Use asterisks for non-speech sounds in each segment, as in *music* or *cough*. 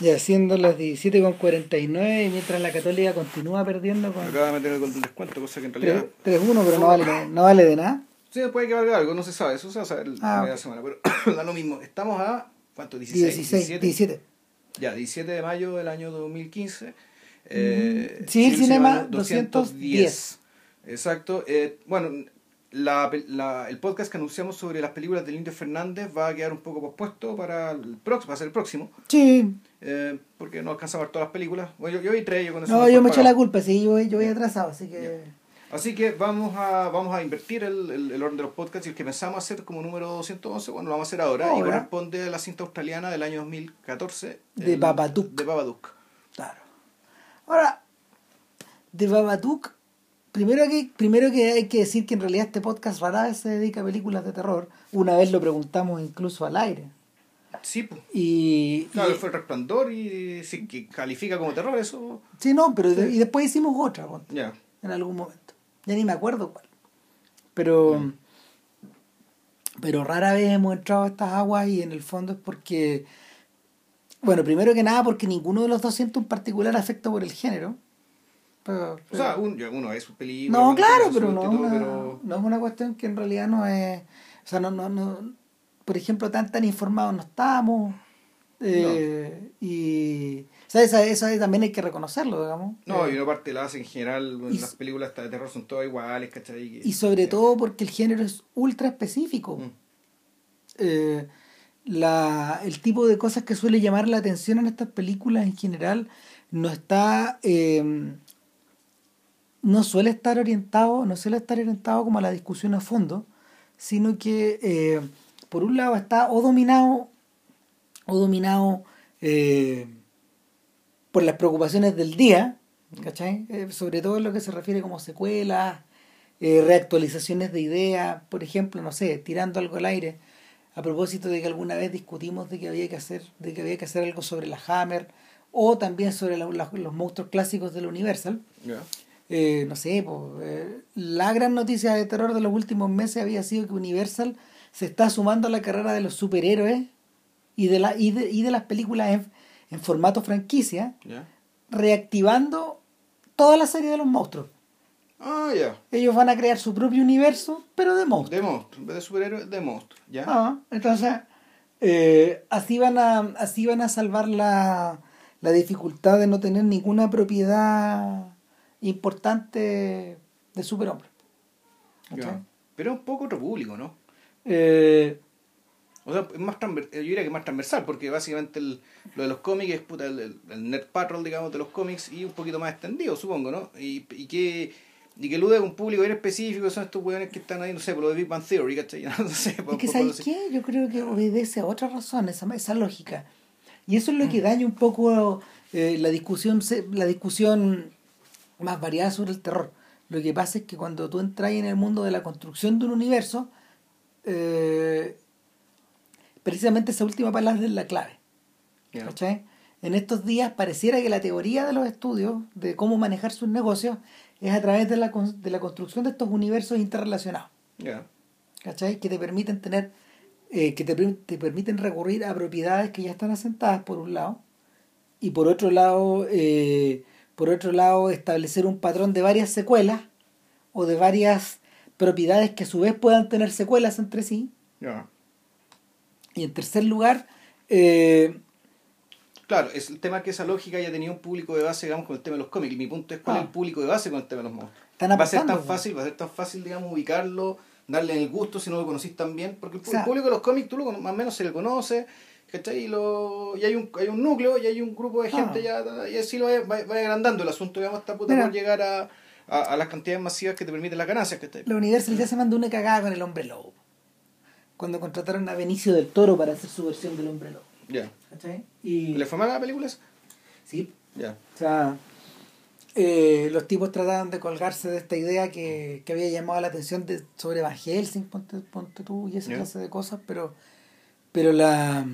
Ya siendo las 17.49 y mientras la Católica continúa perdiendo con Acaba de meter el gol del descuento, cosa que en realidad. 3-1, pero no vale, no vale de nada. Sí, puede que valga algo, no se sabe, eso se va a saber Ah, la media ok. semana, pero *coughs* da lo mismo. Estamos a. ¿Cuánto? 16, 16, 17. Ya, 17 de mayo del año 2015. Eh, Mm, Civil Cinema 210. Exacto. Eh, bueno, la, la- el podcast que anunciamos sobre las películas del Indio Fernández va a quedar un poco pospuesto para el próximo, va a ser el próximo, Sí. Eh, porque no alcanzamos a ver todas las películas. Bueno, yo, yo vi tres, yo No, yo me eché la culpa, sí, yo, yo voy atrasado, así que... Así que vamos a, vamos a invertir el, el, el orden de los podcasts y el que pensamos hacer como número 211, bueno, lo vamos a hacer ahora, y corresponde a la cinta australiana del año 2014. De el- Babadook. De Babadook. Claro. Ahora, de Babadook, primero que, primero que hay que decir que en realidad este podcast rara vez se dedica a películas de terror. Una vez lo preguntamos incluso al aire. Sí, pues. Y, Claro, y- fue el resplandor y sí, que califica como terror, eso. sí, no, pero y después hicimos otra Ya. en algún momento. Ya ni me acuerdo cuál. Pero, pero rara vez hemos entrado a estas aguas y en el fondo es porque, bueno, primero que nada porque ninguno de los dos siente un particular afecto por el género. Pero- O sea, un- uno ve sus películas. No, claro, pero no, es gusto y todo, una, pero- no es una cuestión que en realidad no es. O sea, no, no, no por ejemplo, tan tan informados no estamos. eh, Y. O sea, eso, eso también hay que reconocerlo, digamos. No, Eh, y una parte la hace en general, y- las películas de terror son todas iguales, ¿cachai? Y sobre todo porque el género es ultra específico. Mm. Eh, la, el tipo de cosas que suele llamar la atención en estas películas en general no está eh, no suele estar orientado no suele estar orientado como a la discusión a fondo sino que eh, por un lado está o dominado o dominado eh, por las preocupaciones del día ¿cachai? Eh, sobre todo en lo que se refiere como secuelas eh, reactualizaciones de ideas por ejemplo no sé tirando algo al aire a propósito de que alguna vez discutimos de que había que hacer de que había que hacer algo sobre la Hammer o también sobre los monstruos clásicos de la Universal. Eh, no sé po, eh, la gran noticia de terror de los últimos meses había sido que Universal se está sumando a la carrera de los superhéroes y de la y de, y de las películas en, en formato franquicia reactivando toda la serie de los monstruos Ah, ya. ellos van a crear su propio universo pero de monstruos De monstruos. En vez de superhéroes, de monstruos. Ya. Ah, entonces, eh, así van a, así van a salvar la, la dificultad de no tener ninguna propiedad importante de superhombre. Pero es un poco otro público, ¿no? Eh, O sea, es más yo diría que es más transversal, porque básicamente el- lo de los cómics es puta, el, el, el nerd patrol, digamos, de los cómics y un poquito más extendido, supongo, ¿no? Y, y que y que elude a un público bien específico, son estos weones que están ahí, no sé, por lo de Big Bang Theory, ¿cachai? *laughs* No sé, por, es que ¿sabes qué? Yo creo que obedece a otra razón, esa, esa lógica. Y eso es Mm. lo que daña un poco eh, la discusión la discusión más variada sobre el terror. Lo que pasa es que cuando tú entras en el mundo de la construcción de un universo, eh, precisamente esa última palabra es la clave. ¿cachai? En estos días pareciera que la teoría de los estudios de cómo manejar sus negocios es a través de la, de la construcción de estos universos interrelacionados. Ya. ¿cachai? Que te permiten tener, eh, que te, te permiten recurrir a propiedades que ya están asentadas por un lado, y por otro lado, eh, por otro lado, establecer un patrón de varias secuelas o de varias propiedades que a su vez puedan tener secuelas entre sí. Y en tercer lugar, eh, Claro, es el tema que esa lógica ya tenía un público de base, digamos, con el tema de los cómics. Y mi punto es cuál Ah. es el público de base con el tema de los monstruos. Va a ser tan fácil, va a ser tan fácil, digamos, ubicarlo, darle el gusto si no lo conocís tan bien. Porque el, O sea- público de los cómics, tú lo, más o menos se le conoce, ¿cachai? Y, lo, y hay, un, hay un núcleo y hay un grupo de gente Ah. ya, y así lo va, va, va agrandando el asunto, digamos, hasta puta por llegar a, a, a las cantidades masivas que te permiten las ganancias, ¿cachai? la Universal ya se mandó una cagada con el hombre lobo. Cuando contrataron a Benicio del Toro para hacer su versión del hombre lobo. Ya. Y, ¿Le fue mal a la película esa? sí, Ya. O sea, eh, los tipos trataban de colgarse de esta idea que, que había llamado la atención de, sobre Van Helsing, ponte, ponte tú, y esa Ya. clase de cosas, pero, pero la,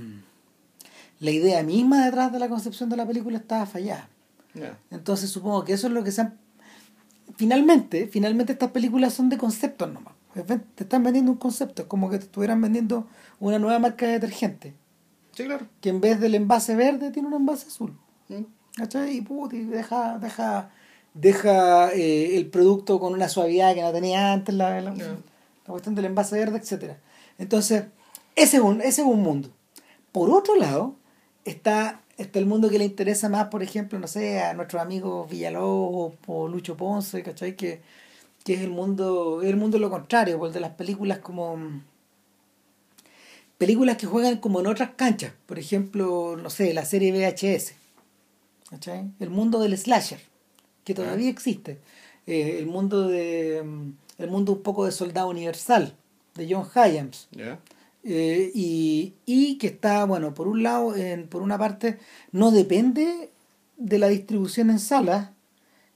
la idea misma detrás de la concepción de la película estaba fallada. Entonces supongo que eso es lo que se han... Finalmente, finalmente estas películas son de conceptos nomás. Te están vendiendo un concepto, es como que te estuvieran vendiendo una nueva marca de detergente. Sí, claro. Que en vez del envase verde tiene un envase azul. Mm. ¿Cachai? Y, deja, deja, deja eh, el producto con una suavidad que no tenía antes, la, la, la cuestión del envase verde, etcétera Entonces, ese es, un, ese es un mundo. Por otro lado, está, está el mundo que le interesa más, por ejemplo, no sé, a nuestros amigos Villalobos o Lucho Ponce, ¿cachai? Que, que es el mundo, el mundo lo contrario, pues, el de las películas como películas que juegan como en otras canchas, por ejemplo, no sé, la serie VHS, ¿cachai? El mundo del slasher, que todavía existe, Eh, el mundo de el mundo un poco de Soldado Universal, de John Hyams, Ya. Eh, y, y que está, bueno, por un lado, en, por una parte, no depende de la distribución en salas,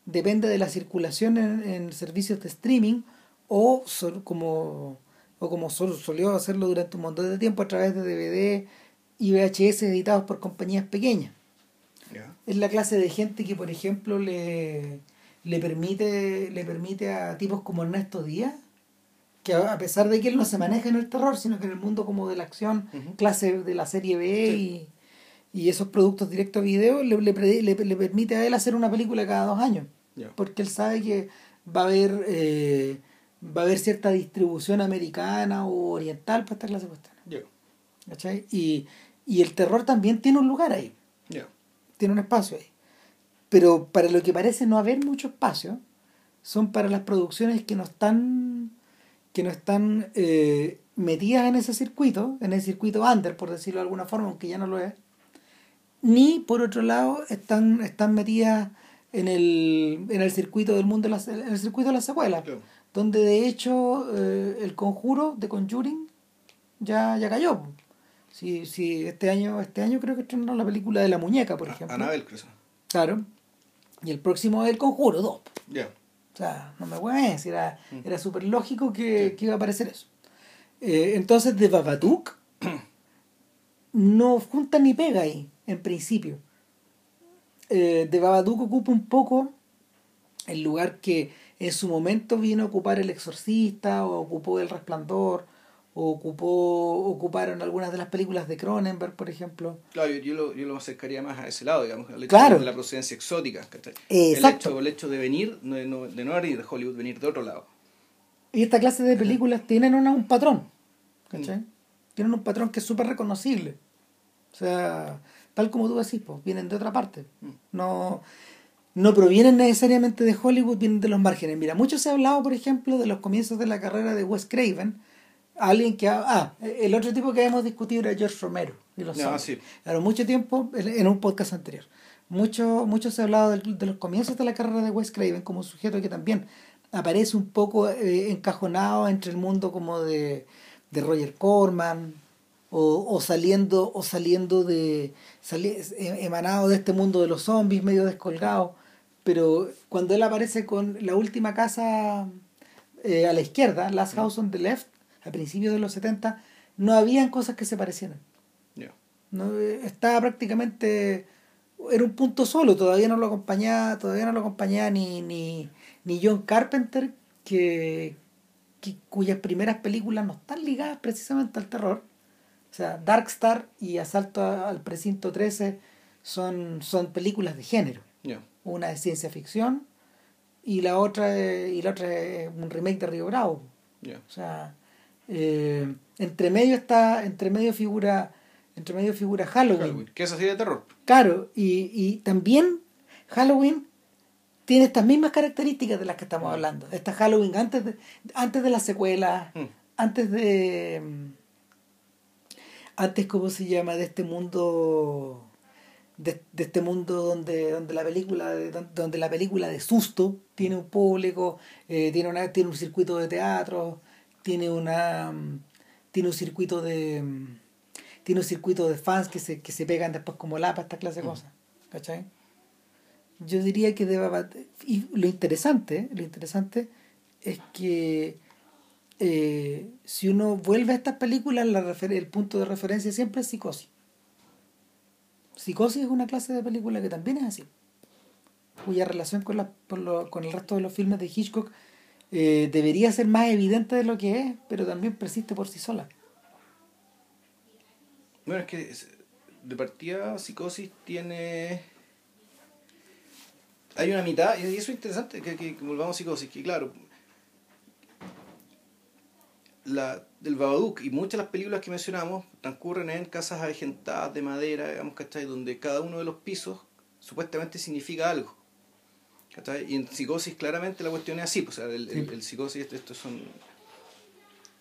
depende de la circulación en, en servicios de streaming o sol- como, o como sol- solió hacerlo durante un montón de tiempo a través de DVD y VHS editados por compañías pequeñas. Es la clase de gente que, por ejemplo, le, le, permite, le permite a tipos como Ernesto Díaz, que a pesar de que él no se maneja en el terror, sino que en el mundo como de la acción, clase de la serie B y, y esos productos directos a video, le, le, pre- le- le permite a él hacer una película cada dos años. Porque él sabe que va a haber eh, va a haber cierta distribución americana o oriental para esta clase de cuestiones. Ya. ¿cachai? Y, y el terror también tiene un lugar ahí tiene un espacio ahí. Pero para lo que parece no haber mucho espacio, son para las producciones que no están, que no están eh, metidas en ese circuito, en el circuito under, por decirlo de alguna forma, aunque ya no lo es, ni por otro lado están, están metidas en el, en el circuito del mundo, de las- en el circuito de las secuelas, Claro. donde de hecho eh, el conjuro de Conjuring ya, ya cayó. Si, si este año, este año creo que estrenaron la película de la muñeca, por ejemplo. Anabel, creo. Claro. Y el próximo es el conjuro 2. Ya. O sea, no me voy a decir, era, era súper lógico que, que iba a aparecer eso. Eh, entonces, de Babadook *clears throat* no junta ni pega ahí, en principio. Eh, de Babadook ocupa un poco el lugar que en su momento vino a ocupar El Exorcista, o ocupó El Resplandor, o ocupó, ocuparon algunas de las películas de Cronenberg, por ejemplo. Claro, yo, yo lo, yo lo acercaría más a ese lado, digamos, al hecho Claro. de la procedencia exótica. Exacto. El hecho, el hecho de venir, no, de no, de no venir de Hollywood, venir de otro lado. Y esta clase de películas tienen una- un patrón. ¿Cachai? Tienen un patrón que es súper reconocible. O sea, tal como tú decís, pues, vienen de otra parte. No, no provienen necesariamente de Hollywood, vienen de los márgenes. Mira, mucho se ha hablado, por ejemplo, de los comienzos de la carrera de Wes Craven. Alguien que... ha- Ah, el otro tipo que habíamos discutido era George Romero. Y los Ah, zombies. sí. Claro, mucho tiempo, en un podcast anterior, mucho, mucho se ha hablado del- de, los comienzos de la carrera de Wes Craven como sujeto que también aparece un poco eh, encajonado entre el mundo como de, de Roger Corman o, o saliendo o saliendo de sali- eh, emanado de este mundo de los zombies medio descolgado pero cuando él aparece con la última casa eh, a la izquierda Last House on the Left a principios de los 70 no habían cosas que se parecieran. No, eh, estaba prácticamente era un punto solo todavía no lo acompañaba todavía no lo acompañaba ni ni, ni John Carpenter que, que- cuyas primeras películas no están ligadas precisamente al terror. O sea Dark Star y Asalto al precinto 13 son son películas de género. Una es ciencia ficción y la otra es- y la otra es un remake de Río Bravo. O sea, eh, entre medio está, entre medio figura, entre medio figura Halloween. Halloween, Que es así de terror. Claro, y, y también Halloween tiene estas mismas características de las que estamos hablando. Esta Halloween antes de, antes de la secuela, Mm. antes de antes cómo se llama de este mundo de, de este mundo donde donde la película de- donde la película de susto tiene un público eh, tiene una tiene un circuito de teatro tiene una mm, tiene un circuito de mm, tiene un circuito de fans que se que se pegan después como lapa esta clase de cosas ¿cachai? yo diría que de Baba- y lo interesante lo interesante es que eh, si uno vuelve a estas películas la refer- el punto de referencia siempre es psicosis. Psicosis es una clase de película que también es así. Cuya relación con, la, con, lo- con el resto de los filmes de Hitchcock eh, debería ser más evidente de lo que es pero también persiste por sí sola Bueno, es que de partida, Psicosis tiene. Hay una mitad, y eso es interesante, que, que, volvamos a Psicosis, que claro, la, del Babadook y muchas de las películas que mencionamos transcurren en casas avejentadas de madera, digamos, ¿cachai? Donde cada uno de los pisos supuestamente significa algo. ¿Cachai? Y en psicosis claramente la cuestión es así, pues, o sea, el, el, psicosis, estos son...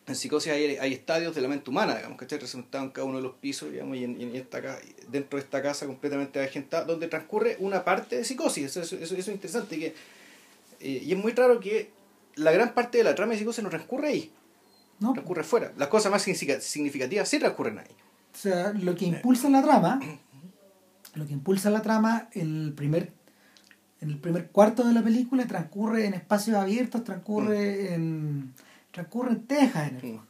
En psicosis hay, hay, estadios de la mente humana, digamos, ¿cachai? Representados en cada uno de los pisos, digamos, y, en, esta, dentro de esta casa completamente avejentada, donde transcurre una parte de psicosis. Eso, eso, eso es interesante. Que, eh, y es muy raro que la gran parte de la trama de psicosis no transcurre ahí. No. Transcurre fuera. Las cosas más significativas sí transcurren ahí. O sea, lo que impulsa la trama, lo que impulsa la trama, el primer, el primer cuarto de la película transcurre en espacios abiertos, transcurre mm. en transcurre en Texas en el mm.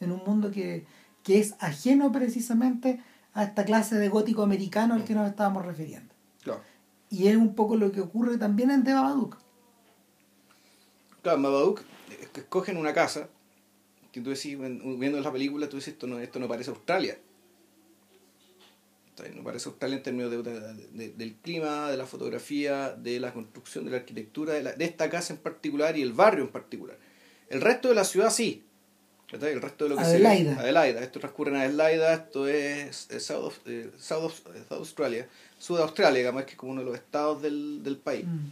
En un mundo que, que es ajeno precisamente a esta clase de gótico americano al que nos estábamos refiriendo. Claro. Y es un poco lo que ocurre también en The Babadook. Claro, Babadook escogen una casa, que tú decís, viendo la película, tú dices, esto no, esto no parece Australia. No parece Australia en términos de, del clima, de la fotografía, de la construcción, de la arquitectura, de, de, esta casa en particular y el barrio en particular. El resto de la ciudad sí. El resto de lo que Adelaida. Se Adelaida. Esto transcurre en Adelaida, esto es, South, eh, South, South, Australia, Sud Australia, digamos, que es como uno de los estados del, del país. Mm.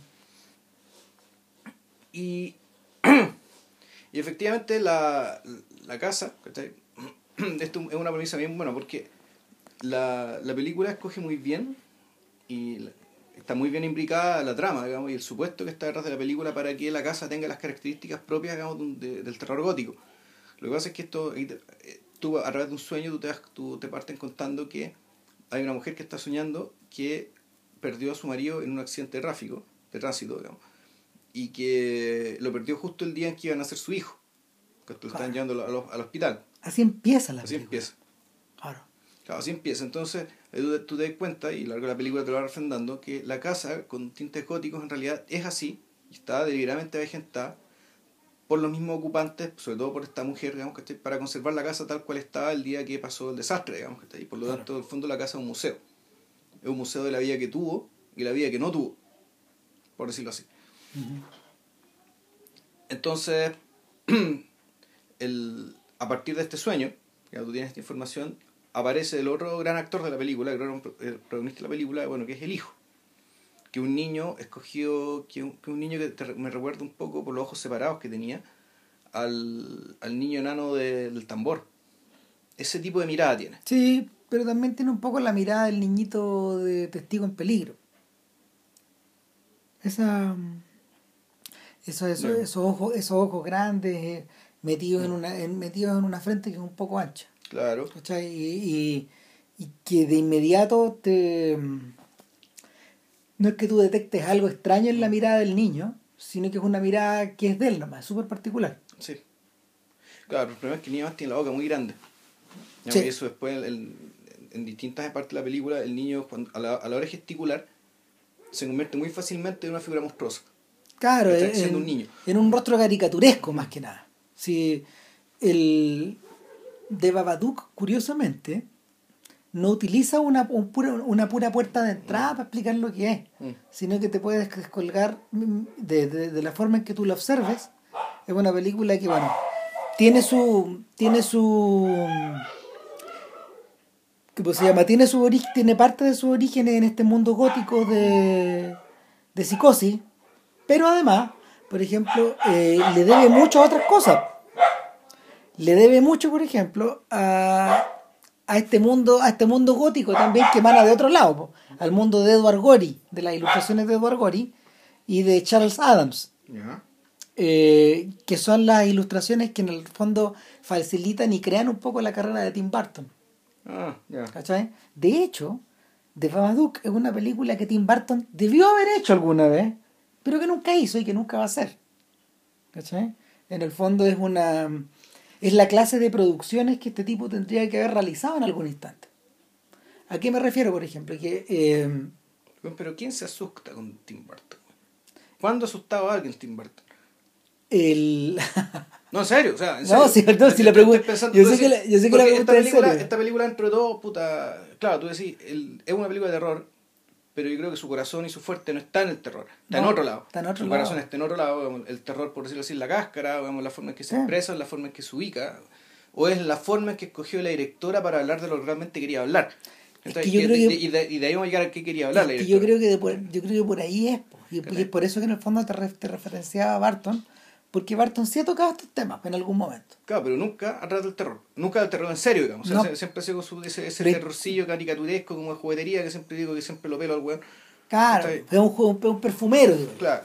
Y *clears throat* Y efectivamente la, la casa, *clears throat* Esto es una premisa bien buena porque la, la película escoge muy bien y está muy bien imbricada la trama, digamos, y el supuesto que está detrás de la película para que la casa tenga las características propias, digamos, del terror gótico. Lo que pasa es que esto, eh, tú a través de un sueño, tú te, tú te parten contando que hay una mujer que está soñando que perdió a su marido en un accidente de tráfico, de tránsito, digamos y que lo perdió justo el día en que iban a ser su hijo, que lo están llevando al, hospital. Así empieza la Así empieza. Claro. Claro, así empieza. Entonces, tú, te das cuenta, y largo la película te lo va refrendando, que la casa con tintes góticos en realidad es así, y está deliberadamente vegetada por los mismos ocupantes, sobre todo por esta mujer, digamos, que para conservar la casa tal cual estaba el día que pasó el desastre, digamos, que y por lo tanto, en el fondo, la casa es un museo. Es un museo de la vida que tuvo y la vida que no tuvo, por decirlo así. Entonces, *clears throat* el, a partir de este sueño, ya tú tienes esta información, aparece el otro gran actor de la película, el gran protagonista de la película, bueno, que es el hijo. Que un niño escogió, que un, que un niño que me recuerda un poco por los ojos separados que tenía, al, al niño enano del tambor. Ese tipo de mirada tiene. Sí, pero también tiene un poco la mirada del niñito de testigo en peligro. Esa eso, eso, esos, ojos, esos ojos grandes, eh, metidos, en una, en, metidos en una frente que es un poco ancha. Claro. Y, y, y, que de inmediato te... No es que tú detectes algo extraño en la mirada del niño, sino que es una mirada que es de él nomás, súper particular. Sí. Claro, el problema es que el niño tiene la boca muy grande. Sí. Y eso después, en distintas partes de la película, el niño cuando, a, la, a la hora de gesticular se convierte muy fácilmente en una figura monstruosa. Claro, en, un niño. en un rostro caricaturesco más que nada. Si el de Babadook, curiosamente, no utiliza una, una pura puerta de entrada para explicar lo que es, mm. sino que te puedes descolgar de, de, la forma en que tú lo observes. Es una película que, bueno, tiene su. tiene su. ¿Cómo se llama? Tiene su origen, tiene parte de su origen en este mundo gótico de, de psicosis, pero además, por ejemplo, eh, le debe mucho a otras cosas. Le debe mucho, por ejemplo, a, a este mundo, a este mundo gótico también que emana de otro lado, al mundo de Edward Gorey, de las ilustraciones de Edward Gorey y de Charles Adams. Eh, que son las ilustraciones que en el fondo facilitan y crean un poco la carrera de Tim Burton. Ah, De hecho, The Babadook es una película que Tim Burton debió haber hecho alguna vez pero que nunca hizo y que nunca va a hacer. ¿Cachai? En el fondo es una es la clase de producciones que este tipo tendría que haber realizado en algún instante. ¿A qué me refiero, por ejemplo? Que, eh, pero ¿quién se asusta con Tim Burton? ¿Cuándo asustaba a alguien Tim Burton? El... *laughs* No, en serio, o sea, en No, sí, no, si la pregunta- pensando- yo sé que la- yo sé que la porque pregunta esta es película, esta película entre todo, puta, claro, tú decís, el- es una película de terror, pero yo creo que su corazón y su fuerte no está en el terror, está en otro lado. está en otro su lado. corazón está en otro lado, el terror, por decirlo así, en la cáscara, digamos, la forma en que se Sí. expresa, la forma en que se ubica, o es la forma en que escogió la directora para hablar de lo que realmente quería hablar. Es Entonces, que yo y, creo de, que- y de- y de ahí vamos a llegar a qué quería hablar la que yo creo que de por, yo creo que por ahí es, y, y es por eso que en el fondo te, re- te referenciaba a Barton, porque Barton sí ha tocado estos temas en algún momento. Claro, pero nunca atrás del terror. Nunca del terror en serio, digamos. O sea, No. siempre ha sido ese, ese Pero- terrorcillo caricaturesco como de juguetería que siempre digo que siempre lo pelo al weón. Claro, es un, juego- es un perfumero, digo. Claro.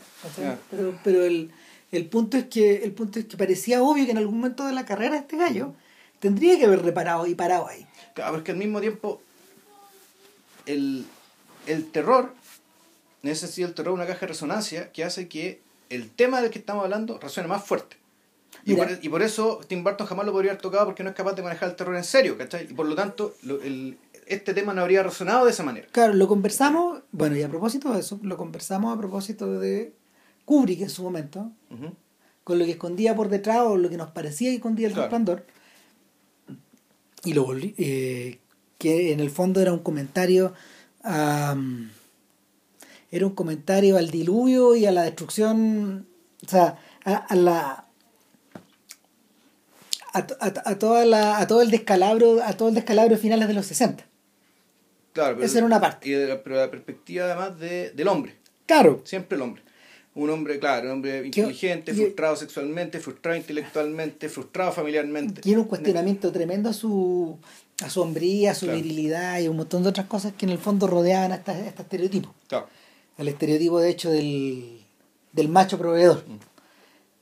Pero, pero el, el punto es que el punto es que parecía obvio que en algún momento de la carrera de este gallo tendría que haber reparado y parado ahí. Claro, pero es que al mismo tiempo el, el terror, sentido el terror una caja de resonancia que hace que el tema del que estamos hablando resuene más fuerte. Y por, y por eso Tim Burton jamás lo podría haber tocado porque no es capaz de manejar el terror en serio, ¿cachai? Y por lo tanto, lo- el- este tema no habría resonado de esa manera. Claro, lo conversamos, bueno, y a propósito de eso, lo conversamos a propósito de Kubrick en su momento, con lo que escondía por detrás o lo que nos parecía que escondía el Claro. resplandor. Y lo volví- eh, que en el fondo era un comentario a, era un comentario al diluvio y a la destrucción, o sea, a, a la a, to- a- a toda la, a todo el descalabro, a todo el descalabro de finales de los 60. Claro, pero, Esa era una parte. Y de la, pero la perspectiva además de, del hombre, Claro, siempre el hombre. Un hombre, claro, un hombre inteligente, frustrado sexualmente, frustrado intelectualmente, frustrado familiarmente. tiene un cuestionamiento tremendo a su a su hombría, a su Claro. virilidad y un montón de otras cosas que en el fondo rodeaban a esta- a este estereotipo. Claro. El estereotipo de hecho del, del macho proveedor. Mm.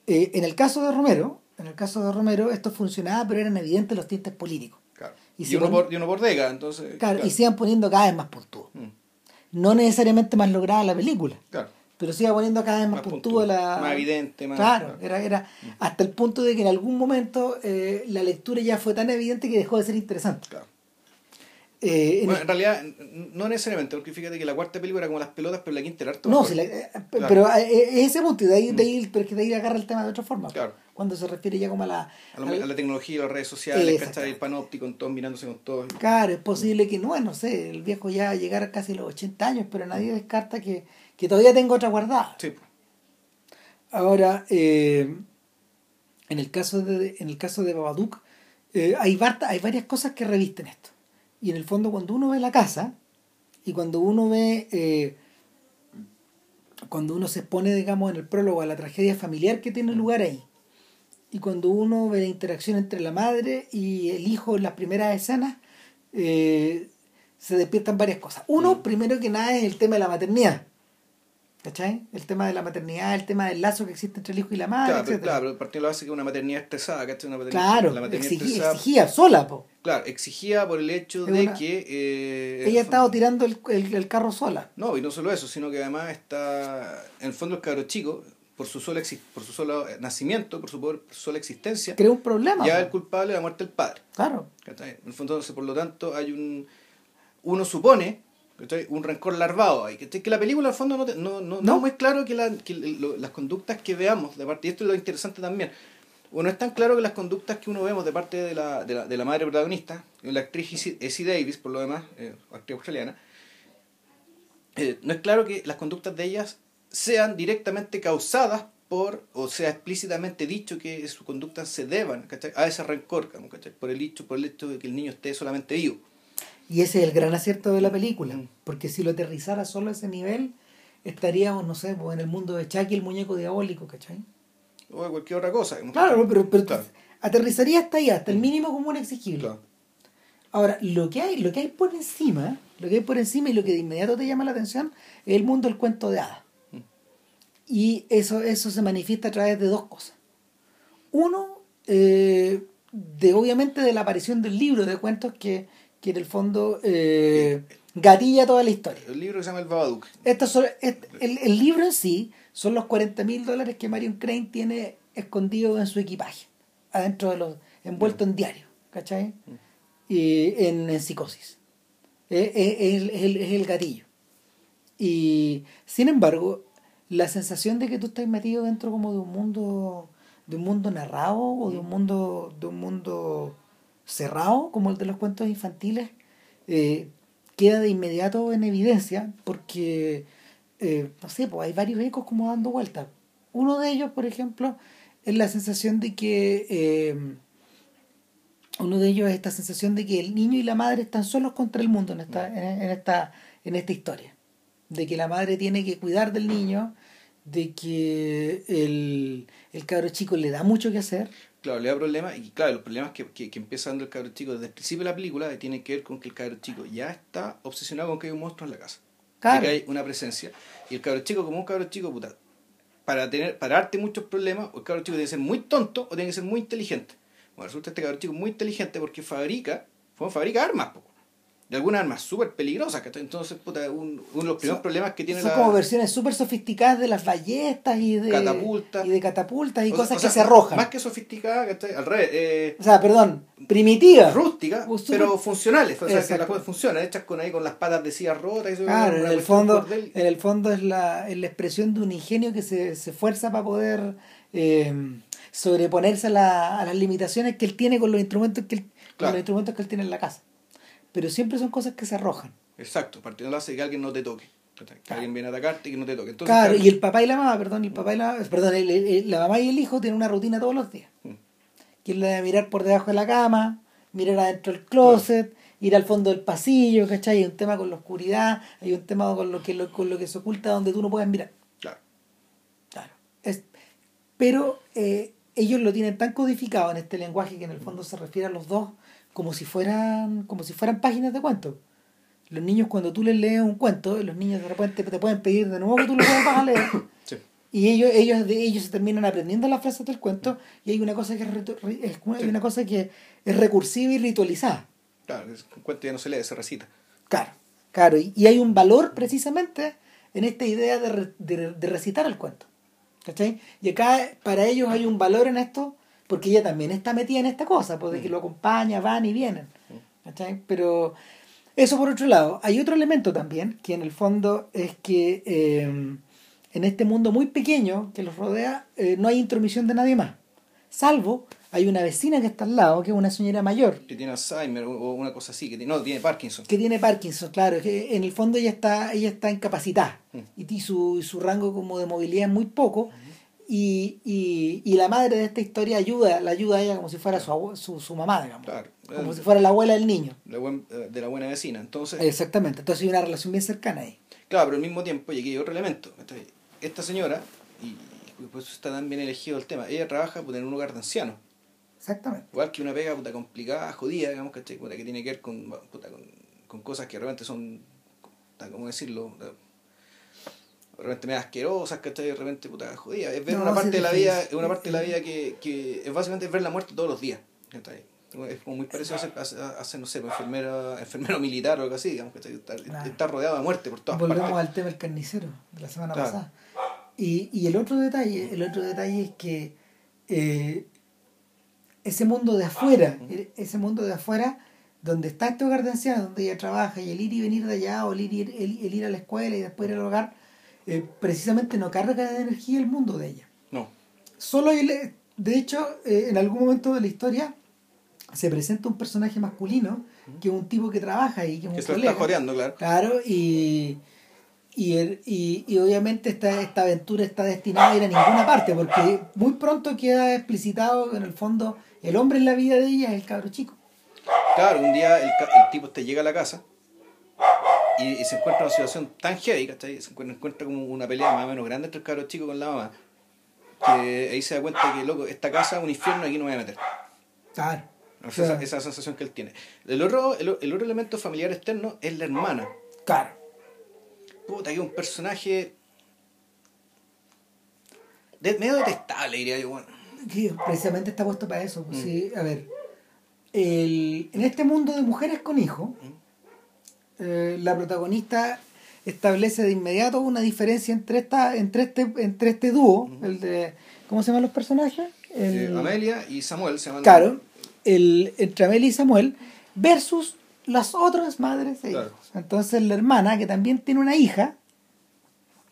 Eh, en el caso de Romero, en el caso de Romero, esto funcionaba, pero eran evidentes los tintes políticos. Claro. Y uno por, y uno por década, entonces. Claro, y se iban poniendo cada vez más puntudos. Mm, No necesariamente más lograda la película, Claro. pero se iba poniendo cada vez más, Más puntuda la. más evidente, más- Claro, claro. era, era hasta el punto de que en algún momento eh, la lectura ya fue tan evidente que dejó de ser interesante. claro. Eh, en Bueno, en realidad, no necesariamente, porque fíjate que la cuarta película era como las pelotas, pero la quinta era harto No, si la- eh, Claro. pero eh, es ese punto, y de ahí, de ahí, pero es que de ahí agarra el tema de otra forma. Claro. Cuando se refiere ya como a la. A, la, al- a la tecnología, las redes sociales. ¿cachai? El panóptico, con todos mirándose con todos. Claro, es posible que no, no sé, el viejo ya llegara casi a los 80 años, pero nadie descarta que, que todavía tenga otra guardada. Sí. Ahora, eh, en el caso de en el caso de Babadook, eh, hay, barta- hay varias cosas que revisten esto. Y en el fondo, cuando uno ve la casa y cuando uno ve, eh, cuando uno se expone, digamos, en el prólogo a la tragedia familiar que tiene lugar ahí, y cuando uno ve la interacción entre la madre y el hijo en las primeras escenas, eh, se despiertan varias cosas. Uno, Mm. primero que nada, es el tema de la maternidad. ¿Cachai? El tema de la maternidad, el tema del lazo que existe entre el hijo y la madre, Claro, pero, etcétera. claro, pero partiendo de la base que una maternidad estresada, ¿cachai? Una maternidad, Claro, la maternidad exigía, estresada, exigía sola, po. Claro, exigía por el hecho de una- que... eh, Ella estaba tirando el, el- el carro sola. No, y no solo eso, sino que además está, en el fondo el cabro chico, por su solo, por su solo nacimiento, por su, por su sola existencia, Crea un problema. ya po. el culpable de la muerte del padre. Claro. ¿cachai? En el fondo, entonces, por lo tanto, hay un... Uno supone ¿cachai? un rencor larvado ahí. ¿cachai? Que la película, al fondo, no, te- no, no, no No. es muy claro que, la- que lo- las conductas que veamos, de parte, y esto es lo interesante también, uno es tan claro que las conductas que uno vemos de parte de la, de la, de la madre protagonista, la actriz Essie- Essie Davis, por lo demás, eh, actriz australiana, eh, no es claro que las conductas de ellas sean directamente causadas por, o sea explícitamente dicho que sus conductas se deban ¿cachai? a ese rencor, ¿cachai? por el hecho, por el hecho de que el niño esté solamente vivo. Y ese es el gran acierto de la película. Mm. Porque si lo aterrizara solo a ese nivel, estaríamos, no sé, pues, en el mundo de Chucky, el muñeco diabólico, ¿cachai? O de cualquier otra cosa. Claro, pero, pero Claro. aterrizaría hasta ahí, hasta el mínimo común exigible. Claro. Ahora, lo que hay, lo que hay por encima, lo que hay por encima y lo que de inmediato te llama la atención es el mundo del cuento de hadas. Mm. Y eso, eso se manifiesta a través de dos cosas. Uno, eh, de obviamente de la aparición del libro de cuentos que, que en el fondo eh, gatilla toda la historia. El libro que se llama El Babadook. Estos son- el, el libro en sí son los 40 mil dólares que Marion Crane tiene escondido en su equipaje, adentro de los, envuelto en diario, ¿cachai? Y en, en psicosis. Es, es- es el- es el, es el gatillo. Y sin embargo, la sensación de que tú estás metido dentro como de un mundo de un mundo narrado o de un mundo, de un mundo cerrado, como el de los cuentos infantiles, eh, queda de inmediato en evidencia porque, eh, no sé, pues hay varios ecos como dando vueltas. Uno de ellos, por ejemplo, es la sensación de que... Eh, uno de ellos es esta sensación de que el niño y la madre están solos contra el mundo en esta, en, esta, en esta historia. De que la madre tiene que cuidar del niño, de que el, el cabro chico le da mucho que hacer. Claro, le da problemas, y claro, los problemas que, que, que empieza dando el cabro chico desde el principio de la película tienen que ver con que el cabro chico ya está obsesionado con que hay un monstruo en la casa. Claro. que hay una presencia. Y el cabro chico, como un cabro chico, puta, para tener, para darte muchos problemas, o el cabro chico tiene que ser muy tonto o tiene que ser muy inteligente. Bueno, resulta este cabro chico muy inteligente porque fabrica, fabrica armas, po de algunas armas súper peligrosas, que Entonces, puta, un, uno de los primeros problemas que tiene son como versiones súper sofisticadas de las ballestas y de catapultas y de catapultas y cosas que se arrojan. Más que sofisticadas, Al revés. Eh, o sea, perdón, primitivas. Rústicas, pero funcionales. O sea, que las funcionan, hechas con ahí con las patas de silla rotas. Y claro, en el, fondo, en el fondo es la, es la expresión de un ingenio que se, se esfuerza para poder eh, sobreponerse a, la, a, las limitaciones que él tiene con los instrumentos que él, con los instrumentos que él tiene en la casa pero siempre son cosas que se arrojan. Exacto, partiendo de que alguien no te toque. Que alguien viene a atacarte y que no te toque. Entonces, claro, y el papá y la mamá, perdón, el papá y la perdón, la mamá y el hijo tienen una rutina todos los días. Mm. Que es la de mirar por debajo de la cama, mirar adentro del closet, ir al fondo del pasillo, ¿cachai? Hay un tema con la oscuridad, hay un tema con lo que, con lo que se oculta donde tú no puedes mirar. Claro. Claro. Es, pero eh, ellos lo tienen tan codificado en este lenguaje que en el fondo se refiere a los dos como si fueran, como si fueran páginas de cuentos. Los niños cuando tú les lees un cuento, los niños de repente te pueden pedir de nuevo que tú lo vuelvas a leer. Y ellos, ellos, de ellos se terminan aprendiendo las frases del cuento y hay una cosa que es, una cosa que es recursiva y ritualizada. Claro, un cuento ya no se lee, se recita. Claro, claro. Y, hay un valor precisamente en esta idea de, de, recitar el cuento. ¿Cachai? Y acá para ellos hay un valor en esto porque ella también está metida en esta cosa, de que mm. lo acompaña, van y vienen. ¿cachai? Pero eso por otro lado. Hay otro elemento también, que en el fondo es que eh, en este mundo muy pequeño que los rodea, eh, no hay intromisión de nadie más. Salvo, hay una vecina que está al lado, que es una señora mayor. Que tiene Alzheimer o una cosa así, que no, tiene Parkinson. Que tiene Parkinson, claro. Que en el fondo ella está, ella está incapacitada. Mm. Y su, su rango como de movilidad es muy poco. Y, y, y, la madre de esta historia ayuda, la ayuda a ella como si fuera su, su, su mamá, digamos. Como si fuera la abuela del niño. Eh, de la buena vecina, entonces... Exactamente, entonces hay una relación bien cercana ahí. Claro, pero al mismo tiempo, y aquí hay otro elemento. Esta señora, y por eso está tan bien elegido el tema, ella trabaja en un lugar de ancianos. Exactamente. Igual que una pega puta complicada, jodida, digamos, que tiene que ver con, puta, con, con cosas que realmente son, ¿cómo decirlo? De repente me asquerosas, ¿cachai? De repente, puta, jodida. Es ver una parte de la vida, es una parte de la vida que, que es básicamente ver la muerte todos los días, ¿cachai? Es como muy parecido a ser, no sé, pues, enfermero, enfermero militar o algo así, digamos, que está, rodeado de muerte por todas Volvemos al tema del carnicero de la semana pasada. Y, y el otro detalle, el otro detalle es que eh, ese mundo de afuera, ese mundo de afuera, donde está este hogar de ancianos, donde ella trabaja, y el ir y venir de allá, o el ir, el, el ir a la escuela y después ir al hogar, eh, precisamente no carga de energía el mundo de ella. No. Solo de hecho, eh, en algún momento de la historia se presenta un personaje masculino que es un tipo que trabaja y que es un se está jodeando, claro. Claro, y, y, y, obviamente esta, esta aventura está destinada a ir a ninguna parte, porque muy pronto queda explicitado que en el fondo el hombre en la vida de ella es el cabro chico. Claro, un día el, el tipo te llega a la casa y, se encuentra una situación tan heavy, ¿cachai? Se encuentra, como una pelea más o menos grande entre el cabro chico con la mamá, que ahí se da cuenta que, loco, esta casa es un infierno y aquí no me voy a meter. Claro. Esa, esa, sensación que él tiene. El otro, el, otro elemento familiar externo es la hermana. Claro. Puta, que un personaje de, medio detestable, diría yo. Bueno. Sí, precisamente está puesto para eso. Pues, mm. sí, a ver, el, en este mundo de mujeres con hijos, mm. Eh, la protagonista establece de inmediato una diferencia entre esta entre este entre este dúo el de cómo se llaman los personajes el, Amelia y Samuel se llaman claro el entre Amelia y Samuel versus las otras madres de entonces la hermana que también tiene una hija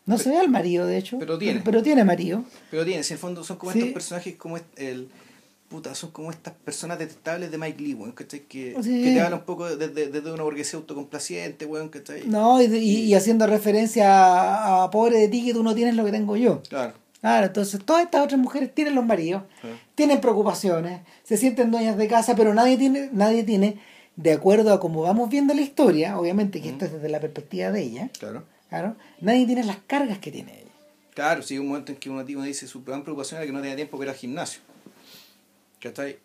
No se ve al marido, de hecho. Pero tiene. Pero tiene marido. Pero tiene, en el fondo son como Sí. estos personajes como el puta, son como estas personas detestables de Mike Lee, weón, ¿cachai? Que, Sí. que te hablan un poco desde, desde una burguesía autocomplaciente, weón, ¿cachai? No, y, de- y- y haciendo referencia a, a pobre de ti que tú no tienes lo que tengo yo. Claro. Claro, entonces todas estas otras mujeres tienen los maridos, tienen preocupaciones, se sienten dueñas de casa, pero nadie tiene, nadie tiene, de acuerdo a cómo vamos viendo la historia, obviamente que esto es desde la perspectiva de ella, Claro. claro, nadie tiene las cargas que tiene ella. Claro, sí, un momento en que uno, uno dice su gran preocupación era que no tenía tiempo para ir al gimnasio. ¿Cachai?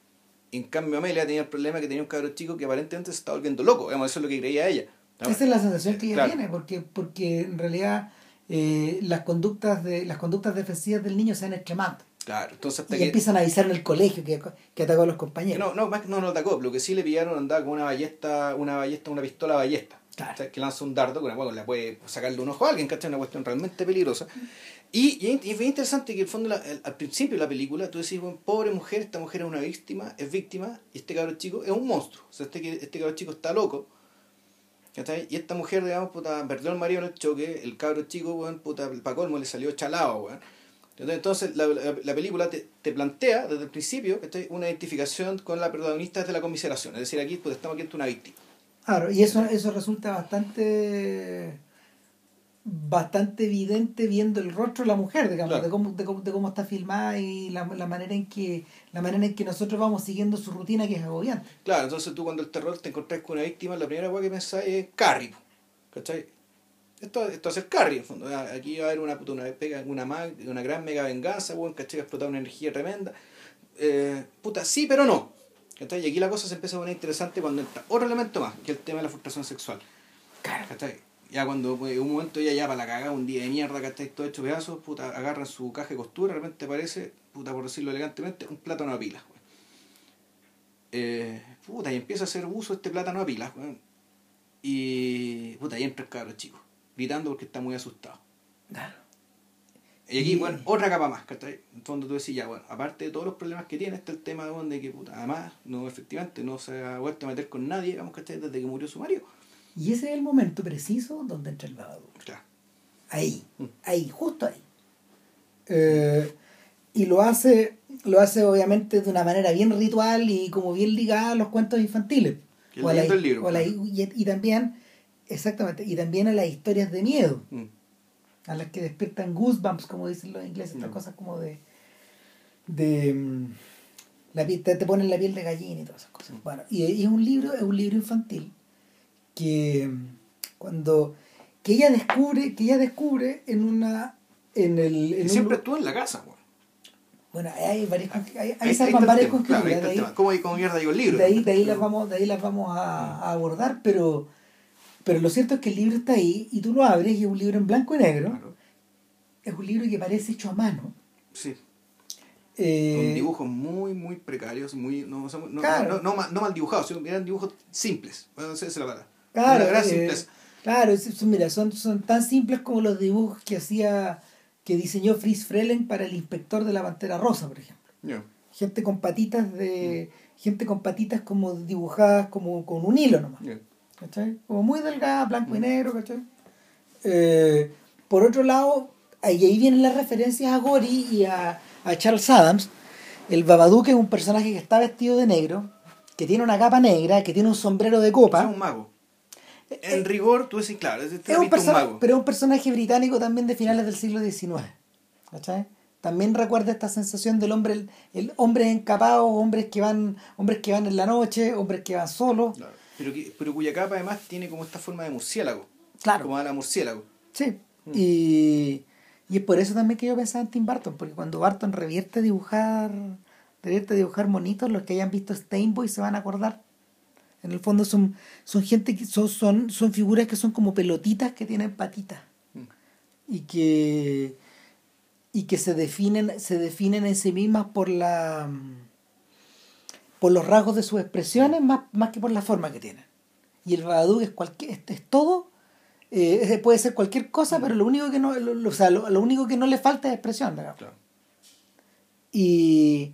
En cambio, Amelia tenía el problema que tenía un cabro chico que aparentemente se estaba volviendo loco. Digamos, eso es lo que creía ella. Esa es la sensación que ella Claro. tiene, porque, porque en realidad eh, las conductas de las conductas defensivas del niño se van extremando. Claro, entonces hasta Y que. empiezan a avisar en el colegio que, que atacó a los compañeros. No, no, más que no lo atacó. Lo que sí le pillaron andaba con una ballesta, una ballesta, una pistola ballesta. Claro. O sea, que lanza un dardo con la cual le puede sacarle un ojo a alguien, ¿cachai? Una cuestión realmente peligrosa. Y, y, fue interesante que el fondo, la- el- al principio de la película, tú decís, bueno, pobre mujer, esta mujer es una víctima, es víctima, y este cabro chico es un monstruo. O sea, este, este cabro chico está loco. Y esta mujer, digamos, puta, perdió al marido en el choque, el cabro chico, weón, puta, pa' colmo le salió chalado, weón. Entonces, Entonces la, la, la película te, te plantea desde el principio ¿cachai? una identificación con la protagonista de la conmiseración. Es decir, aquí pues, estamos aquí ante una víctima. Claro, y eso, eso resulta bastante bastante evidente viendo el rostro de la mujer, digamos, Claro. de, cómo, de, cómo, de cómo está filmada y la, la manera en que la manera en que nosotros vamos siguiendo su rutina que es agobiante. Claro, entonces tú cuando el terror te encontrás con una víctima, la primera cosa que pensás es Carrie. po, ¿Cachai? Esto, esto va a ser Carrie, en fondo. Ah, Aquí va a haber una, puta, una, pega- una, mag- una gran mega venganza, weón, ¿cachai? Va a explotar una energía tremenda. Eh, puta, sí, pero no. ¿Cachai? Y aquí la cosa se empieza a poner interesante cuando entra otro elemento más, que es el tema de la frustración sexual. Claro. ¿Cachai? Ya cuando pues, un momento ella ya para la cagada, un día de mierda, ¿cachai? Todo hecho pedazos, puta, agarra su caja de costura, de repente aparece, puta, por decirlo elegantemente, un plátano a pilas, weón. Eh, puta, y empieza a hacer uso de este plátano a pilas, weón. Y, puta, y entra el cabro chico, gritando porque está muy asustado. Claro. Y aquí, bueno, otra capa más, ¿cachai? En el fondo tú decís, ya, bueno, aparte de todos los problemas que tiene, está el tema weón, de que, puta, además, no, efectivamente, no se ha vuelto a meter con nadie, digamos, ¿cachai? Desde que murió su marido. Y ese es el momento preciso donde entra el babadú. Claro. Ahí, Mm. ahí, justo ahí. Eh, y lo hace, lo hace obviamente de una manera bien ritual y como bien ligada a los cuentos infantiles. Que O a la- leyendo el libro, o a la- y, y también, exactamente, y también a las historias de miedo, Mm. a las que despiertan goosebumps, como dicen los ingleses, estas Mm. cosas como de. de la piel- te, te ponen la piel de gallina y todas esas cosas. Bueno, y, y es un libro, es un libro infantil que mm, cuando que ella descubre, que ella descubre en una en el en siempre estuvo en la casa, weón. bueno hay varias con- hay, está el varias claro, ahí ahí-. ¿Cómo, cómo mierda digo el libro? de ahí, de ahí las vamos, de ahí las vamos a, a abordar, pero, pero lo cierto es que el libro está ahí y tú lo abres y es un libro en blanco y negro. Claro, Es un libro que parece hecho a mano. sí. Eh, Con dibujos muy, muy precarios, muy, no, no, no, no, no mal, no mal dibujados, eran dibujos simples. Bueno, esa es la palabra. Claro, eh, simpleza. claro, es- son, mira, son, son tan simples como los dibujos que hacía, que diseñó Fritz Frelen para el inspector de la Pantera Rosa, por ejemplo. Gente con patitas de, gente con patitas como dibujadas como con un hilo nomás. ¿cachai? Como muy delgada, blanco y negro, ¿cachai? Eh, por otro lado, ahí, ahí vienen las referencias a Gori y a, a Charles Adams. El Babadook es un personaje que está vestido de negro, que tiene una capa negra, que tiene un sombrero de Es copa. un mago. Eh, En rigor, tú decís, claro, este Es un un, mago. pero es un personaje británico también de finales del siglo XIX. ¿cachai? También recuerda esta sensación del hombre, el, el hombres encapados, hombres que van, hombres que van en la noche, hombres que van solos. Claro. Pero, que, pero cuya capa además tiene como esta forma de murciélago. Claro. Como a la murciélago. Sí. Mm. Y, y es por eso también que yo pensaba en Tim Burton, porque cuando Burton revierte a dibujar, revierte a dibujar monitos, los que hayan visto Steinboy se van a acordar. En el fondo son, son gente que son, son, son figuras que son como pelotitas que tienen patitas. Mm. Y que y que se definen, se definen en sí mismas por la por los rasgos de sus expresiones más, más que por la forma que tienen. Y el Babadook es cualquier, es, es todo, eh, puede ser cualquier cosa, pero lo único que no, lo, lo- o sea, lo, lo único que no le falta es expresión, digamos. Claro. Y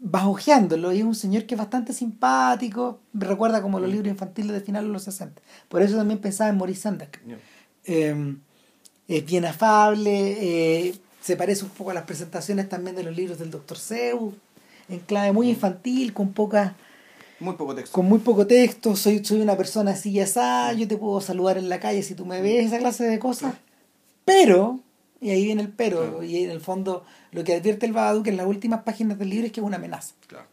vas ojeándolo, y es un señor que es bastante simpático, me recuerda como los libros infantiles de finales de los 60. Por eso también pensaba en Maurice Sendak. Ya. Eh, es bien afable, eh, se parece un poco a las presentaciones también de los libros del Dr. Seuss, en clave muy infantil, con pocas Muy poco texto. con muy poco texto, soy, soy una persona así y asá, yo te puedo saludar en la calle si tú me ves, esa clase de cosas. Pero, y ahí viene el pero, Claro. y en el fondo lo que advierte el Babadook en las últimas páginas del libro es que es una amenaza. Claro.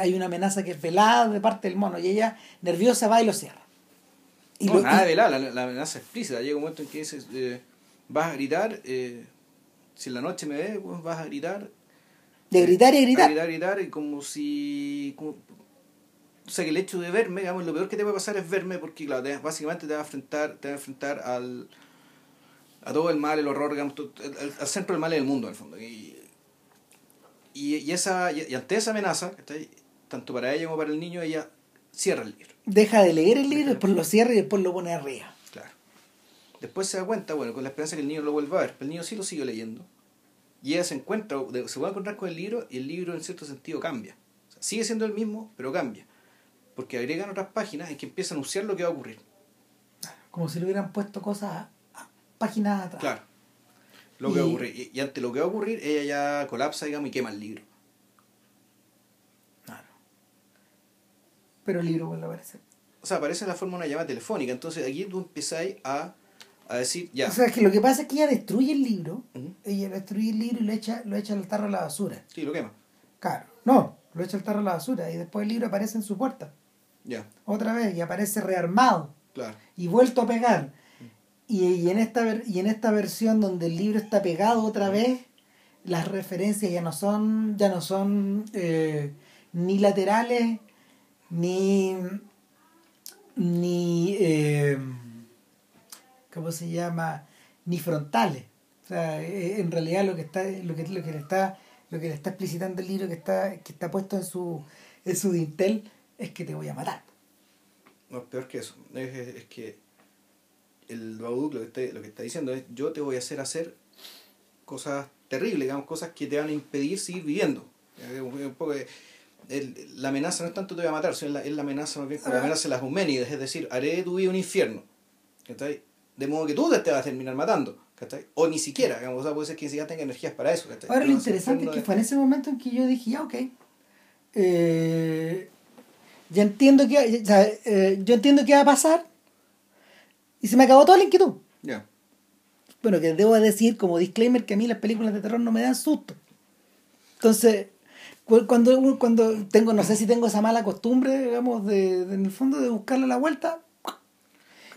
Hay una amenaza que es velada de parte del mono y ella nerviosa va y lo cierra. Y no, lo- nada y- de la, la, amenaza explícita. Llega un momento en que dices, eh, vas a gritar, eh, si en la noche me ves, pues vas a gritar. de gritar y A gritar. gritar, gritar, y como si... como- o sea, que el hecho de verme, digamos, lo peor que te puede pasar es verme porque, claro, te- básicamente te va a enfrentar, te va a enfrentar al, a todo el mal, el horror, digamos, al, centro del mal del mundo, en el fondo. Y, y, y esa, y, ante esa amenaza, tanto para ella como para el niño, ella cierra el libro. Deja de leer el libro, después lo cierra y después lo pone arriba. Claro. Después se da cuenta, bueno, con la esperanza que el niño lo vuelva a ver, pero el niño sí lo sigue leyendo. Y ella se encuentra, se va a encontrar con el libro y el libro en cierto sentido cambia. O sea, sigue siendo el mismo, pero cambia. Porque agregan otras páginas en que empieza a anunciar lo que va a ocurrir. Como si le hubieran puesto cosas páginas atrás. Claro. Lo que Y- ocurrir. Y, y ante lo que va a ocurrir, ella ya colapsa, digamos, y quema el libro. Claro. Pero el libro vuelve a aparecer. O sea, aparece en la forma de una llamada telefónica. Entonces aquí tú empezáis a, a decir, ya. O sea, es que lo que pasa es que ella destruye el libro, Ujú. ella destruye el libro y lo echa, lo echa al tarro a la basura. Sí, lo quema. Claro. No, lo echa al tarro a la basura y después el libro aparece en su puerta. Ya, Otra vez y aparece rearmado claro. y vuelto a pegar. Y, y en esta ver- y en esta versión donde el libro está pegado otra vez, las referencias ya no son, ya no son eh, ni laterales ni ni eh, ¿cómo se llama? ni frontales. O sea, eh, en realidad lo que está, lo que, lo que le está, lo que le está explicitando el libro que está, que está puesto en su, en su dintel es que te voy a matar. No, peor que eso. Es, es- es que el Babadook lo que, está, lo que está diciendo es yo te voy a hacer hacer cosas terribles, digamos, cosas que te van a impedir seguir viviendo. Un- poco de- el- la amenaza no es tanto te voy a matar, sino es la, es la amenaza más bien como la amenaza de las Euménides, es decir, haré de tu vida un infierno. ¿cachai? De modo que tú te vas a terminar matando. ¿cachai? O ni siquiera, digamos, o sea, puede ser que ni siquiera tenga energías para eso. ¿cachai? Ahora lo interesante es que de- fue en ese momento en que yo dije, ya, ok. eh, ya entiendo que, sea, eh, yo entiendo qué va a pasar. Y se me acabó toda la inquietud. Bueno, que debo decir como disclaimer que a mí las películas de terror no me dan susto. Entonces, cu- cuando, cuando tengo, no sé si tengo esa mala costumbre, digamos, de, de- en el fondo de buscarle la vuelta.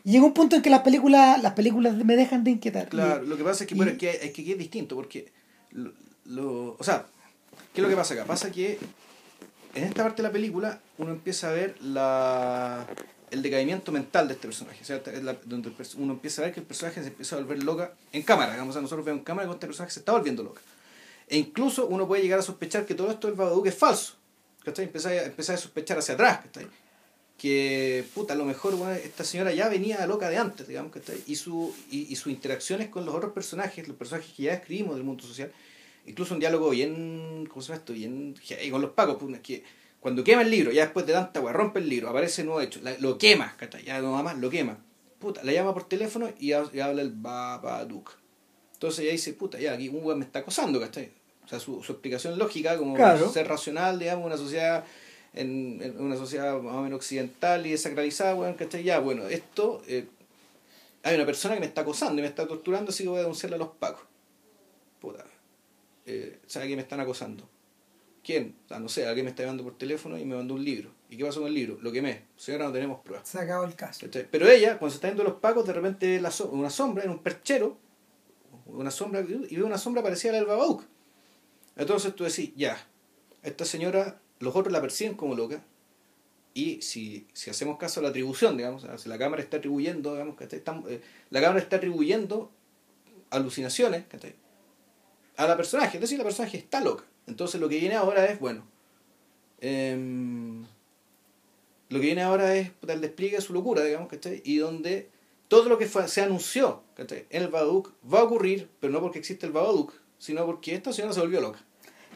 Y llega un punto en que las películas, las películas me dejan de inquietar. Claro, Y- lo que pasa es que, y- bueno, es que, es que aquí es distinto, porque lo, lo- o sea, ¿qué es lo que pasa acá? Pasa que en esta parte de la película uno empieza a ver la el decaimiento mental de este personaje, o sea, la- donde uno empieza a ver que el personaje se empieza a volver loca en cámara, digamos, nosotros vemos en cámara que este personaje se está volviendo loca. E incluso uno puede llegar a sospechar que todo esto del Babadook es falso, ¿cachai? Empezar a, empezar a sospechar hacia atrás, ¿cachai? que puta, a lo mejor bueno, esta señora ya venía loca de antes, digamos, ¿cachai? Y, su, y, y sus interacciones con los otros personajes, los personajes que ya escribimos del mundo social, incluso un diálogo bien, ¿cómo se llama esto? Bien, con los pacos, pues, que cuando quema el libro, ya después de tanta weá, rompe el libro, aparece nuevo hecho, la- lo quema. Ya no nada más, lo quema. Puta, la llama por teléfono y, ha- y habla el Babadook. Entonces ella dice, puta, ya aquí un weón me está acosando, ¿cachai? O sea, su, su explicación lógica, como Claro. ser racional, digamos, una sociedad en, en una sociedad más o menos occidental y desacralizada, weón, ¿cachai? Ya, bueno, esto, eh, hay una persona que me está acosando y me está torturando, así que voy a denunciarle a los pacos. Puta, eh, ¿sabe que me están acosando? ¿Quién? No sé, alguien me está llamando por teléfono y me mandó un libro. ¿Y qué pasó con el libro? Lo quemé. Señora, no tenemos pruebas. Se acabó el caso. ¿Cachai? Pero ella, cuando se está yendo los pacos, de repente ve la so- una sombra en un perchero, una sombra, y ve una sombra parecida a la del Babadook. Entonces tú decís, ya, esta señora, los otros la perciben como loca, y si, si hacemos caso a la atribución, digamos, si la cámara está atribuyendo, digamos, ¿cachai? Estamos- eh, la cámara está atribuyendo alucinaciones, ¿cachai? a la personaje, es decir, la personaje está loca. Entonces lo que viene ahora es, bueno, em, lo que viene ahora es el despliegue de su locura, digamos, ¿cachai? Y donde todo lo que fue, se anunció ¿cachai? en el Babadook va a ocurrir, pero no porque existe el Babadook, sino porque esta señora se volvió loca.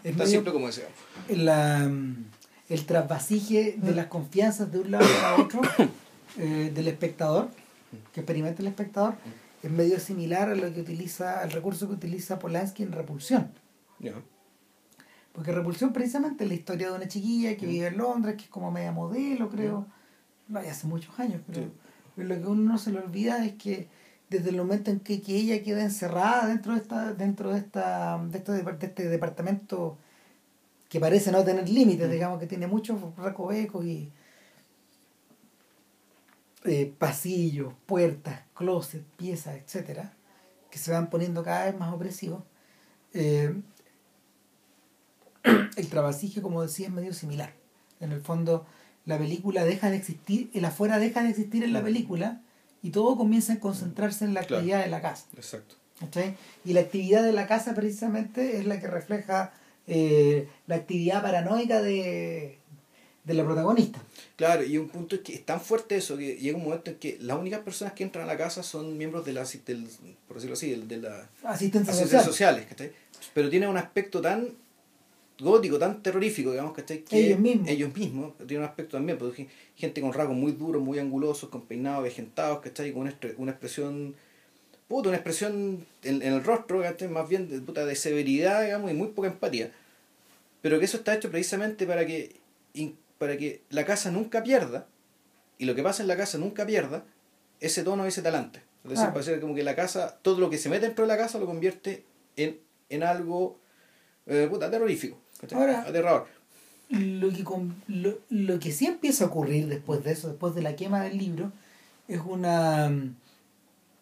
Es Tan simple como decíamos. la, el trasvasije de las confianzas de un lado a otro *coughs* eh, del espectador, que experimenta el espectador, es medio similar a lo que utiliza, al recurso que utiliza Polanski en Repulsión. Porque Repulsión precisamente es la historia de una chiquilla que vive en Londres, que es como media modelo, creo. No, ya hace muchos años, pero, lo que uno no se le olvida es que desde el momento en que, ella queda encerrada dentro de esta, dentro de esta, de este, de este departamento que parece no tener límites, digamos que tiene muchos recovecos y eh, pasillos, puertas, closets, piezas, etcétera, que se van poniendo cada vez más opresivos. Eh, el trabajillo, como decía, es medio similar. En el fondo, la película deja de existir, el afuera deja de existir en la película y todo comienza a concentrarse en la actividad de la casa. Exacto. Y la actividad de la casa precisamente es la que refleja eh, la actividad paranoica de, de la protagonista. Claro, y un punto es que es tan fuerte eso que llega un momento en que las únicas personas que entran a la casa son miembros de la, del, por decirlo así, de la asistencia, social. sociales, pero tiene un aspecto tan gótico, tan terrorífico, digamos, ¿cachai? Que ellos mismos. Ellos mismos tienen un aspecto también, porque gente con rasgos muy duros, muy angulosos, con peinados vegentados, ¿cachai? Con una, expresión, puta, una expresión en, el rostro, ¿cachai? Más bien de, puta, de severidad, digamos, y muy poca empatía. Pero que eso está hecho precisamente para que, para que la casa nunca pierda, y lo que pasa en la casa nunca pierda, ese tono, ese talante. Es decir, ah. para como que la casa, todo lo que se mete dentro de la casa lo convierte en, en algo eh, puta, terrorífico. Ahora, Lo que, lo, lo, que sí empieza a ocurrir después de eso, después de la quema del libro, es una,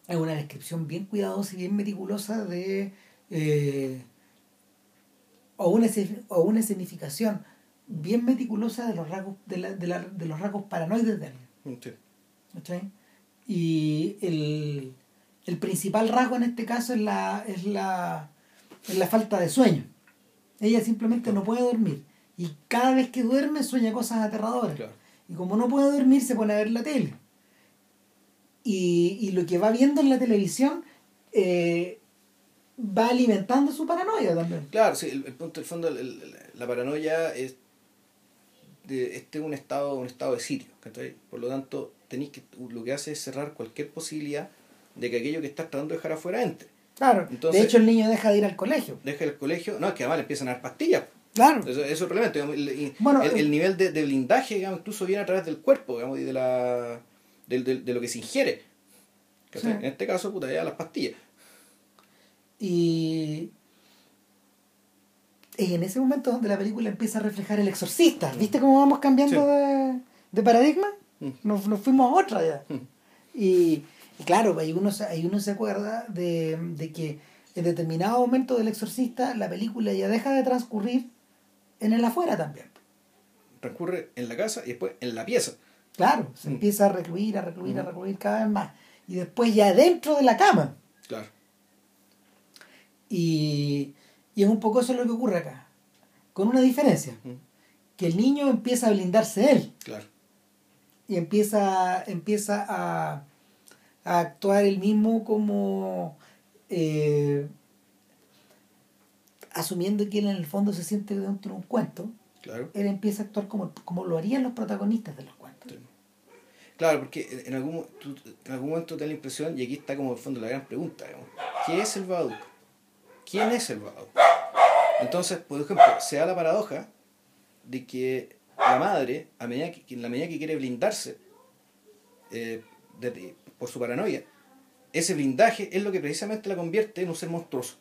es una descripción bien cuidadosa y bien meticulosa de. Eh, o, una, o una escenificación bien meticulosa de los rasgos, de, la, de, la, de los rasgos paranoides de alguien. Sí. Y el, el principal rasgo en este caso es la, es la, es la falta de sueño. Ella simplemente no puede dormir. Y cada vez que duerme sueña cosas aterradoras. Y como no puede dormir, se pone a ver la tele. Y, lo que va viendo en la televisión eh, va alimentando su paranoia también. Claro, sí, el, punto, el fondo, la paranoia es de, este un estado, un estado de sitio. Por lo tanto, tenéis que, lo que hace es cerrar cualquier posibilidad de que aquello que estás tratando de dejar afuera entre. Claro. de hecho, el niño deja de ir al colegio. Deja el colegio. No, es que además le empiezan a dar pastillas. Claro. Eso, eso es el problema. El, bueno, el, nivel de, de, blindaje, digamos, incluso viene a través del cuerpo, digamos, y de, la, de, de, lo que se ingiere. En este caso, puta, ya las pastillas. Y es en ese momento donde la película empieza a reflejar el exorcista. Mm. ¿Viste cómo vamos cambiando de, de, paradigma? Mm. Nos, nos, fuimos a otra ya. Mm. Y y claro, ahí uno, ahí uno se acuerda de, de que en determinado momento del exorcista la película ya deja de transcurrir en el afuera también. Transcurre en la casa y después en la pieza. Claro, se mm. empieza a recluir, a recluir, a recluir cada vez más. Y después ya dentro de la cama. Claro. Y, y es un poco eso lo que ocurre acá. Con una diferencia. Mm. Que el niño empieza a blindarse él. Claro. Y empieza, empieza a a actuar él mismo como eh, asumiendo que él en el fondo se siente dentro de un cuento, claro. él empieza a actuar como, como lo harían los protagonistas de los cuentos. Claro, porque en algún, en algún momento te da la impresión, y aquí está como el fondo la gran pregunta, ¿qué es el Babadook? ¿Quién es el Babadook? Entonces, por ejemplo, se da la paradoja de que la madre, a medida que, en la medida que quiere blindarse, eh, de, por su paranoia, ese blindaje es lo que precisamente la convierte en un ser monstruoso.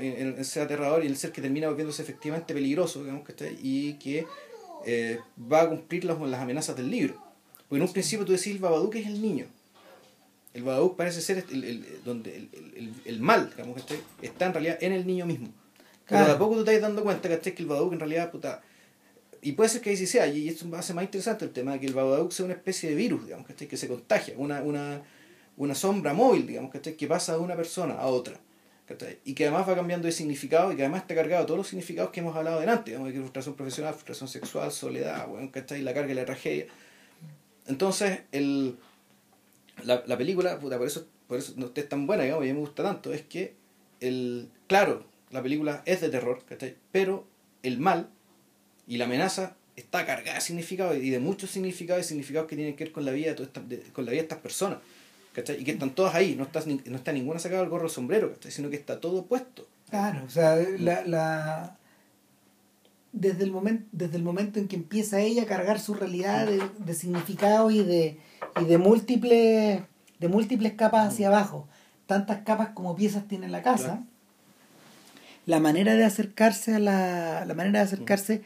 en, ese aterrador y el ser que termina volviéndose efectivamente peligroso, digamos, que y que eh, va a cumplir las, las amenazas del libro. Porque en un principio tú decís el Babadook es el niño. El Babadook parece ser el, el, donde el, el, mal, digamos, que está en realidad en el niño mismo. Pero de a poco tú te estás dando cuenta que el Babadook en realidad, puta, y puede ser que ahí sí sea, y esto hace más interesante el tema de que el Babadook sea una especie de virus, digamos, que se contagia, una, una, una sombra móvil, digamos, que pasa de una persona a otra. Y que además va cambiando de significado y que además está cargado de todos los significados que hemos hablado delante, digamos, que frustración profesional, frustración sexual, soledad, bueno, ¿cachai? la carga y la tragedia. Entonces, el, la, la película, puta, por eso, por eso no es tan buena, digamos, y a mí me gusta tanto, es que, el, claro, la película es de terror, ¿cachai? pero el mal y la amenaza está cargada de significados y de muchos significados y significados que tienen que ver con la vida de, con la vida de estas personas. ¿cachai? Y que están todas ahí, no está, no está ninguna sacada al gorro sombrero, ¿cachai? Sino que está todo puesto. Claro, o sea, la, la... Desde, el momento, desde el momento en que empieza ella a cargar su realidad de, de significado y de, y de múltiples de múltiples capas hacia abajo, tantas capas como piezas tiene la casa, Claro. la manera de acercarse a la, la manera de acercarse,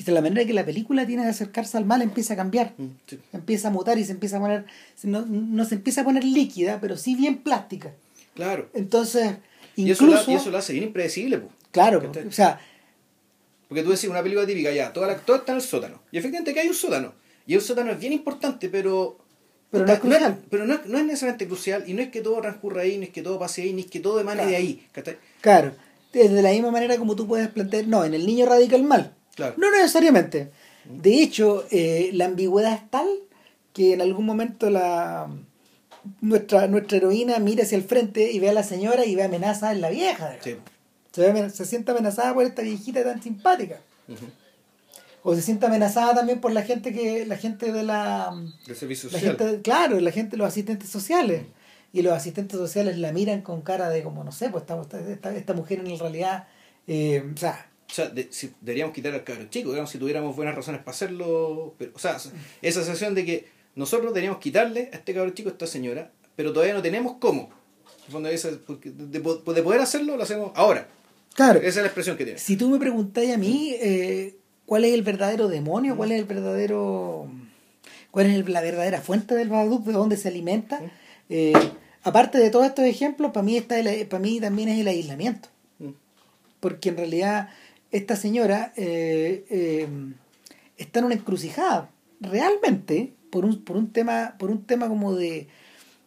quizá la manera que la película tiene de acercarse al mal empieza a cambiar, Mm, sí. empieza a mutar y se empieza a poner, no, no se empieza a poner líquida, pero sí bien plástica. Claro. Entonces, Y eso, incluso, la- y eso lo hace bien impredecible, po. claro, o sea, Porque tú decís una película típica, ya, toda la, todo está en el sótano. Y efectivamente que hay un sótano. Y el sótano es bien importante, pero. Pero no es crucial. pero no no es necesariamente crucial. Y no es que todo transcurra ahí, ni es que todo pase ahí, ni es que todo emane Claro. de ahí. ¿cachai? Claro, de la misma manera como tú puedes plantear, no, en el niño radica el mal. Claro. No necesariamente. De hecho, eh, la ambigüedad es tal que en algún momento la nuestra, nuestra heroína mira hacia el frente y ve a la señora y ve amenaza en la vieja. Sí. Se, ve se siente amenazada por esta viejita tan simpática. O se siente amenazada también por la gente que la gente de la El servicio la social. gente, claro, la gente, los asistentes sociales. Y los asistentes sociales la miran con cara de como, no sé, pues esta, esta, esta mujer en realidad, eh, o sea, O sea, de- si- deberíamos quitar al cabro chico, digamos, si tuviéramos buenas razones para hacerlo. Pero, o sea, esa sensación de que nosotros deberíamos quitarle a este cabro chico, a esta señora, pero todavía no tenemos cómo. De, de- de poder hacerlo, lo hacemos ahora. claro, Esa es la expresión que tiene. si tú me preguntáis a mí eh, cuál es el verdadero demonio, cuál es el verdadero, cuál es la verdadera fuente del Babadook, de dónde se alimenta, eh, aparte de todos estos ejemplos, para mí, está el- para mí también es el aislamiento. Porque en realidad esta señora eh, eh, está en una encrucijada realmente por un, por un tema por un tema como de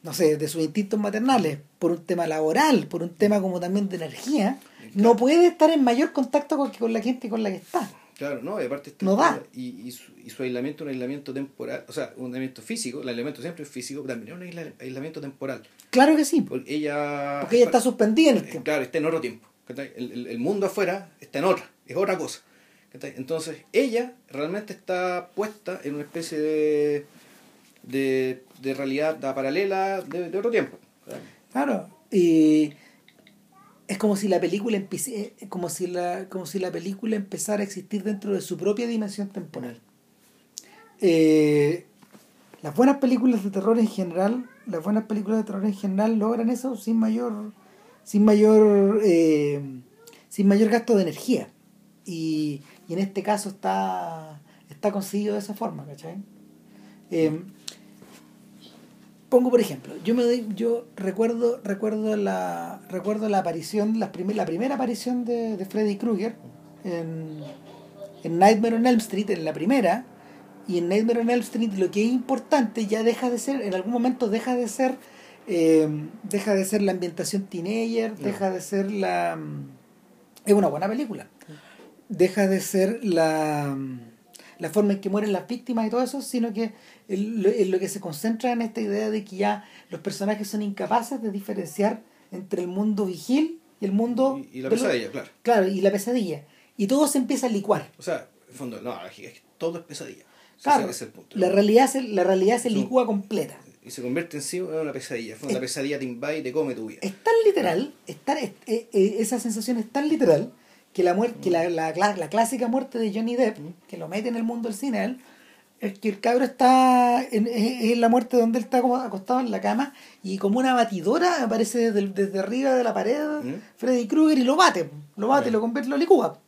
no sé de sus instintos maternales por un tema laboral por un tema como también de energía no puede estar en mayor contacto con, con la gente con la que está Claro, no, y aparte está- No da. Y, y, su, y su aislamiento un aislamiento temporal, o sea, un aislamiento físico, el aislamiento siempre es físico, pero también es un aisla- aislamiento temporal. claro que sí Porque ella. porque ella está suspendida en el Eh, tiempo Claro, está en otro tiempo. El, el- el mundo afuera está en otra, es otra cosa. Entonces, ella realmente está puesta en una especie de, de, de realidad paralela de, de otro tiempo. Claro, y es como si la película empiece, eh, como si la, como si la película empezara a existir dentro de su propia dimensión temporal. Eh, las buenas películas de terror en general, las buenas películas de terror en general logran eso sin mayor, sin mayor, eh, sin mayor gasto de energía. Y, y en este caso está, está conseguido de esa forma, ¿cachai? Eh, pongo por ejemplo yo me doy, yo recuerdo recuerdo la recuerdo la aparición la, primer- la primera aparición de, de Freddy Krueger en, en Nightmare on Elm Street en la primera y en Nightmare on Elm Street lo que es importante ya deja de ser en algún momento deja de ser eh, deja de ser la ambientación teenager deja de ser la es una buena película deja de ser la la forma en que mueren las víctimas y todo eso, sino que en lo que se concentra en esta idea de que ya los personajes son incapaces de diferenciar entre el mundo vigil y el mundo... Y, y la pesadilla, claro. Claro, y la pesadilla. Y todo se empieza a licuar. O sea, en el fondo, no, es que todo es pesadilla. Claro, es el punto. la realidad se, la realidad se licúa completa. Y se convierte en sí en una pesadilla. Es- la pesadilla te invade y te come tu vida. Es tan literal, es tan- es- eh, eh, esa sensación es tan literal que la muerte, que la, la, cla- la clásica muerte de Johnny Depp, que lo mete en el mundo del cine, él, es que el cabro está en, la muerte donde él está como acostado en la cama y como una batidora aparece desde, desde arriba de la pared ¿Mm? Freddy Krueger y lo bate, lo bate, lo convierte, lo licúa.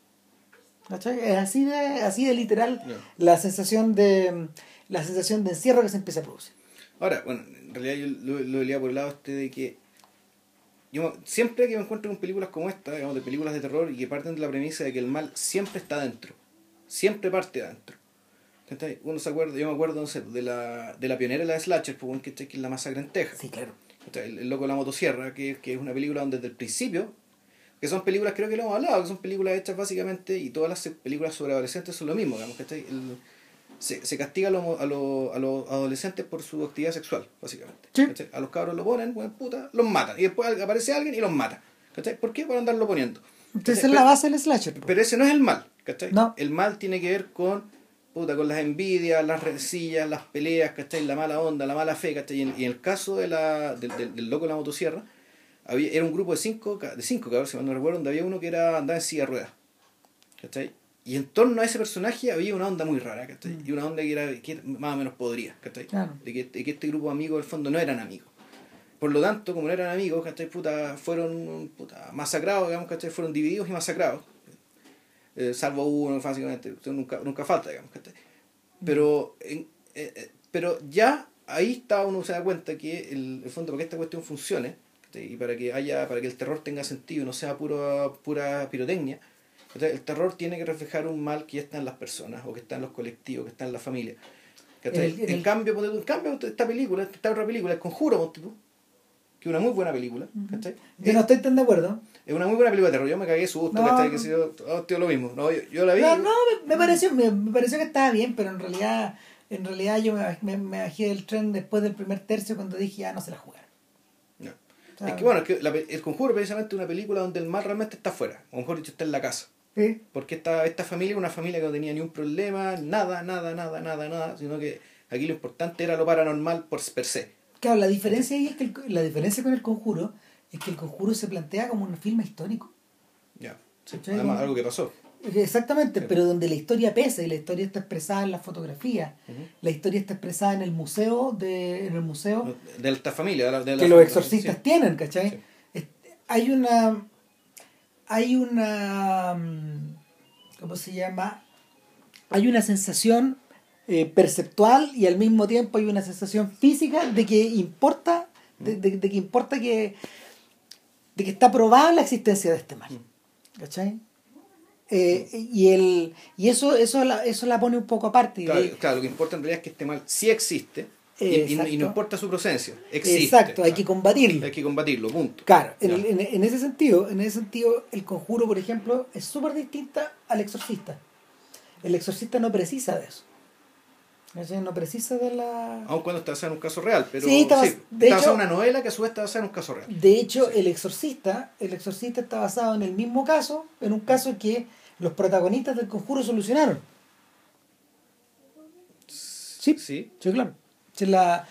¿Cachai? Es así de, así de literal la sensación de la sensación de encierro que se empieza a producir. Ahora, bueno, en realidad yo lo, lo veía por el lado este de que yo siempre que me encuentro con películas como esta, digamos, de películas de terror y que parten de la premisa de que el mal siempre está dentro, siempre parte adentro. Uno se acuerda, yo me acuerdo no sé, de la, de la pionera de la Slasher, pues, que es la masacre en Texas. Sí, claro. El, el loco de la motosierra, que, que es una película donde desde el principio, que son películas, creo que lo hemos hablado, que son películas hechas básicamente, y todas las películas sobre adolescentes son lo mismo, digamos, ¿cachai? El- se, se castiga a los, a, los, a los adolescentes por su actividad sexual, básicamente. A los cabros lo ponen, bueno, puta, los matan. Y después aparece alguien y los mata. ¿cachai? ¿Por qué? Para andarlo poniendo. Entonces es la base del slasher. Pero ese no es el mal, ¿cachai? No. El mal tiene que ver con puta, con las envidias, las rencillas, las peleas, ¿cachai? La mala onda, la mala fe, ¿cachai? Y en, y en el caso de la, del, del, del loco de la motosierra, había, era un grupo de cinco, de cinco cabros, si mal no recuerdo, donde había uno que era andaba en silla de ruedas. ¿Cachai? Y en torno a ese personaje había una onda muy rara, ¿cachai? Mm. Y una onda que era, que era más o menos podría, ¿cachai? Claro. De, que, de que este grupo de amigos, al fondo, no eran amigos. Por lo tanto, como no eran amigos, ¿cachai? Puta, fueron puta, masacrados, digamos, ¿cachai? Fueron divididos y masacrados. Eh, salvo uno, básicamente. Nunca, nunca falta, digamos, ¿cachai? Pero, en- eh, eh, pero ya ahí está uno se da cuenta que el, el fondo para que esta cuestión funcione ¿cachai? y para que haya para que el terror tenga sentido y no sea pura pura pirotecnia el terror tiene que reflejar un mal que ya está en las personas o que está en los colectivos que está en la familia el- en cambio en cambio esta película esta otra película el conjuro que es una muy buena película ¿cachai? Yo no estoy tan de acuerdo. es una muy buena película de terror yo me cagué de susto No, que si yo, oh, tío, lo mismo no, yo, yo la vi No, no, me, me pareció, me, me pareció que estaba bien, pero en realidad, en realidad yo me, me, me bajé del tren después del primer tercio cuando dije ya no se la jugaron. No. O sea, es que bueno es que la el conjuro es precisamente una película donde el mal realmente está afuera o mejor dicho está en la casa Porque esta, esta familia es una familia que no tenía ni un problema, nada, nada, nada, nada, nada, sino que aquí lo importante era lo paranormal por per se. Claro, la diferencia ahí es que el- la diferencia con el conjuro es que el conjuro se plantea como un filme histórico. Ya. Sí, además, algo que pasó. Exactamente, pero donde la historia pesa y la historia está expresada en la fotografía, la historia está expresada en el museo, de, en el museo De esta familia. De la, de la que los exorcistas sí. tienen, ¿cachai? Sí. Hay una. Hay una. mm, ¿Cómo se llama? Hay una sensación eh, perceptual y al mismo tiempo hay una sensación física de que importa, de, de- de que importa que. de que está probada la existencia de este mal. ¿cachai? Eh, y el y eso eso la, eso la pone un poco aparte Claro, de- claro, lo que importa en realidad es que este mal sí existe y, y no- y Exacto. no importa su procedencia. Existe. exacto hay que combatirlo Hay que combatirlo, punto. Claro, en, ese sentido, en ese sentido, el conjuro, por ejemplo, es súper distinta al exorcista. El exorcista no precisa de eso. No precisa de la. Aun cuando está basada en un caso real, pero Sí, está bas- de está hecho- en una novela que a su vez está basada en un caso real. De hecho, el exorcista, el exorcista está basado en el mismo caso, en un caso que los protagonistas del conjuro solucionaron. Sí, Sí. Sí, claro. La-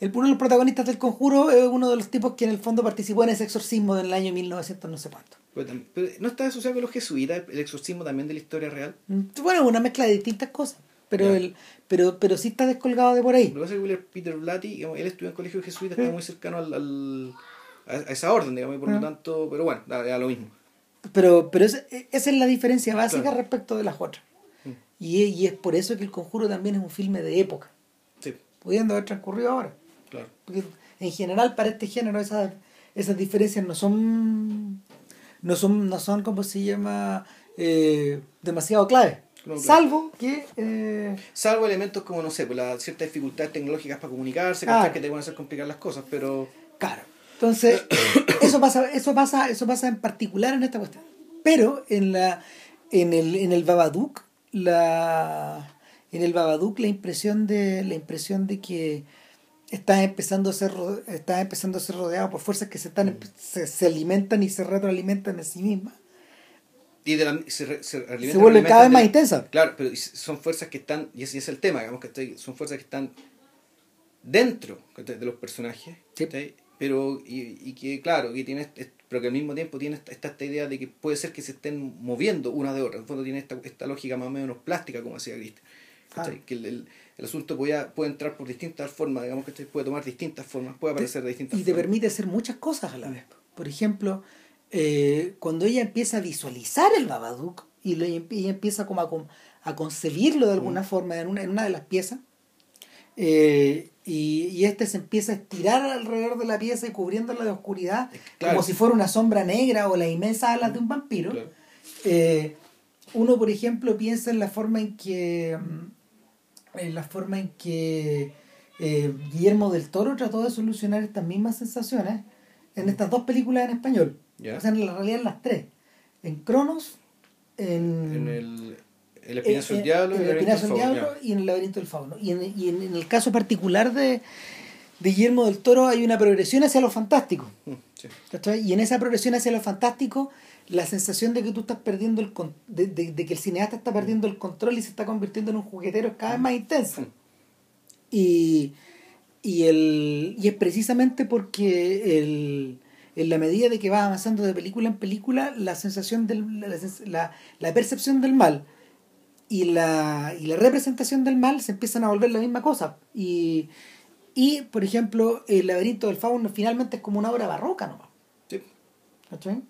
el, uno de los protagonistas del conjuro es uno de los tipos que en el fondo participó en ese exorcismo del año 1900 no sé cuánto. Pero ¿No está asociado con los jesuitas, el exorcismo también de la historia real? Mm, Bueno, una mezcla de distintas cosas. Pero el, pero, pero sí está descolgado de por ahí. Lo que pasa es que Peter Blatty, él estudió en colegio jesuita, Sí. está muy cercano al, al- a, esa orden, digamos, y por lo Ah. tanto, pero bueno, da, da lo mismo. Pero, pero esa, esa es la diferencia básica Claro. respecto de las otras. Mm. Y, es- y es por eso que el conjuro también es un filme de época, pudiendo haber transcurrido ahora. claro. Porque en general para este género esas, esas diferencias no son no son no son como se llama eh, demasiado claves No, claro. salvo que eh, Salvo elementos como, no sé, pues las ciertas dificultades tecnológicas para comunicarse, Claro. que te van a hacer complicar las cosas, pero claro entonces *coughs* eso pasa eso pasa eso pasa en particular en esta cuestión pero en la en el en el Babadook la en el Babadook la impresión de la impresión de que está empezando a ser ro- está empezando a ser rodeado por fuerzas que se están se, se alimentan y se retroalimentan en sí mismas. Y de la, se, se, alimentan- se vuelve cada vez más de- intensa Claro, pero son fuerzas que están, y ese es el tema, digamos, que son fuerzas que están dentro de los personajes, Sí. pero y, y que claro, que tiene pero que al mismo tiempo tiene esta, esta, esta idea de que puede ser que se estén moviendo una de otra, en el fondo tiene esta, esta lógica más o menos plástica, como decía Cristian. Ah. Que el, el, el asunto puede, puede entrar por distintas formas, digamos que puede tomar distintas formas, puede aparecer de distintas y te formas. permite hacer muchas cosas a la vez por ejemplo eh, cuando ella empieza a visualizar el Babadook y lo- y empieza como a, a concebirlo de alguna forma en una, en una de las piezas eh, y, y este se empieza a estirar alrededor de la pieza y cubriéndola de oscuridad Claro. como si fuera una sombra negra o las inmensas alas de un vampiro Claro. Eh, uno, por ejemplo, piensa en la forma en que mm, en la forma en que eh, Guillermo del Toro trató de solucionar estas mismas sensaciones en estas dos películas en español. O sea, en la realidad en las tres. En Cronos, en, En el, el espinazo del eh, diablo, en y el laberinto Espinazo del Diablo Fauno, y en el laberinto del fauno. Y, en, y en- en el caso particular de, de Guillermo del Toro hay una progresión hacia lo fantástico. Mm. Y en esa progresión hacia lo fantástico, la sensación de que tú estás perdiendo el con- de, de- de que el cineasta está perdiendo el control y se está convirtiendo en un juguetero es cada vez más intensa. Y, y, el, y es precisamente porque el, en la medida de que va avanzando de película en película, la sensación del, la, la- la percepción del mal y la, y la representación del mal se empiezan a volver la misma cosa. Y, y por ejemplo, el laberinto del fauno finalmente es como una obra barroca nomás. Sí, ¿cachai?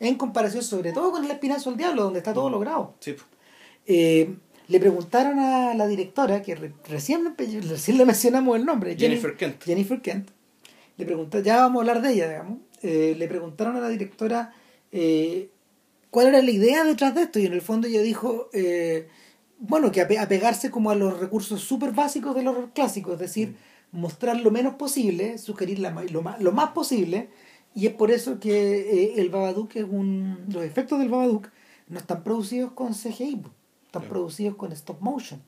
En comparación sobre todo con el espinazo del diablo, donde está todo logrado. sí. Eh, le preguntaron a la directora, que re- recién, recién le mencionamos el nombre, Jennifer Kent. Jennifer Kent. Le preguntaron, ya vamos a hablar de ella, digamos. Eh, le preguntaron a la directora eh, cuál era la idea detrás de esto, y en el fondo ella dijo, eh, bueno, que ape- apegarse como a los recursos súper básicos del horror clásico, es decir, mostrar lo menos posible, sugerir la lo, más, lo más posible, y es por eso que eh, el Babadook es un. Los efectos del Babadook no están producidos con CGI, están producidos con stop motion.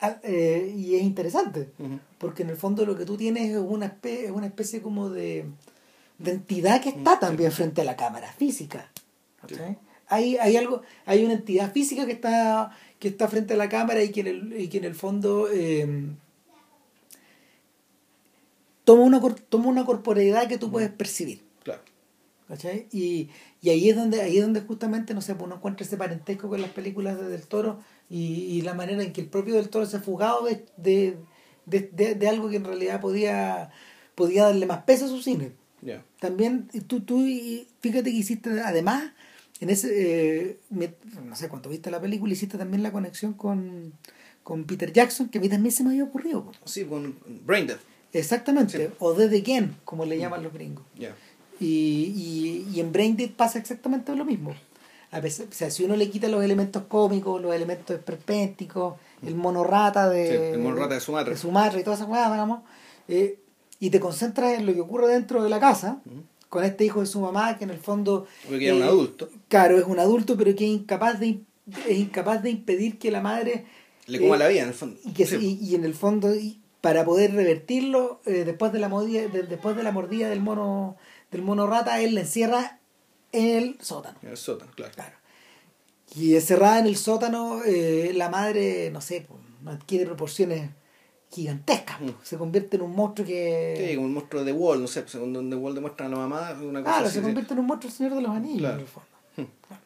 Ah, eh, y es interesante, porque en el fondo lo que tú tienes es una especie, es una especie como de, de entidad que está también frente a la cámara física. Hay, hay algo, hay una entidad física que está, que está frente a la cámara y que en el, y que en el fondo eh, toma, una, toma una corporeidad que tú puedes percibir. Claro. ¿cachai? Y, y ahí es donde ahí es donde justamente no sé pues uno encuentra ese parentesco con las películas de Del Toro y, y la manera en que el propio Del Toro se ha fugado de, de, de, de- de algo que en realidad podía podía darle más peso a su cine también tú tú fíjate que hiciste además en ese eh, no sé cuánto viste la película hiciste también la conexión con con Peter Jackson que a mí también se me había ocurrido. Sí, con Brain Dead. Exactamente Sí. o Dead Again como le llaman los gringos y, y, y en Brain Dead pasa exactamente lo mismo. A pesar, o sea, si uno le quita los elementos cómicos, los elementos esperpénticos, el monorrata de, Sí, el mono rata de Sumatra. de Sumatra y todas esas cosas, digamos, eh, y te concentras en lo que ocurre dentro de la casa, con este hijo de su mamá, que en el fondo... Porque era un eh, adulto. Claro, es un adulto, pero que es incapaz de, es incapaz de impedir que la madre... Le coma eh, la vida, en el fondo. y, que, Sí. y, y en el fondo y para poder revertirlo eh, después de la mordida de- después de la mordida del mono del mono rata él la encierra en el sótano En el sótano, claro. claro y encerrada en el sótano eh, la madre no sé pues, adquiere proporciones gigantescas. Mm. se convierte en un monstruo Sí, que como un monstruo de Wall, no sé, pues, según donde Wall demuestra a la mamá, una cosa claro así. se sí. convierte en un monstruo el señor de los anillos Claro. en el fondo Claro.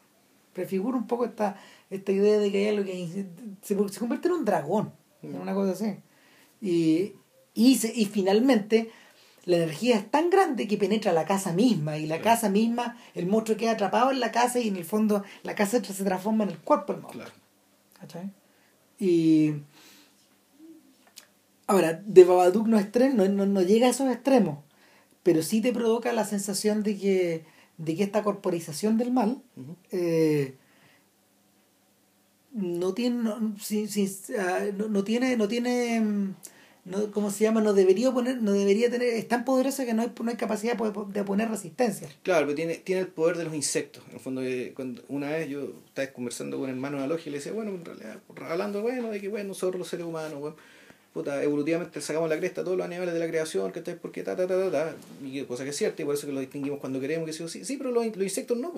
prefigura un poco esta esta idea de que hay algo que se, se convierte en un dragón en una cosa así y, y, se- y finalmente la energía es tan grande que penetra la casa misma y la casa misma, el monstruo queda atrapado en la casa y en el fondo la casa se transforma en el cuerpo del monstruo. Claro. Y ahora, de Babadook no, extremo, no, no, no llega a esos extremos, pero sí te provoca la sensación de que, de que esta corporización del mal eh, no tiene no, sí, sí, ah, no, no tiene no tiene mm, no, ¿cómo se llama? no debería poner no debería tener es tan poderosa que no hay, no hay capacidad de, poner resistencia Claro, pero tiene, tiene el poder de los insectos. En el fondo, eh, cuando una vez yo estaba conversando con un hermano de la logia y le decía, bueno, en realidad, hablando, bueno, de que bueno, nosotros los seres humanos, bueno, puta, evolutivamente sacamos la cresta a todos los animales de la creación, que porque ta, ta, ta, ta, ta, y cosa que es cierta, y por eso que lo distinguimos cuando queremos, que sí, o sí, pero los, insectos no,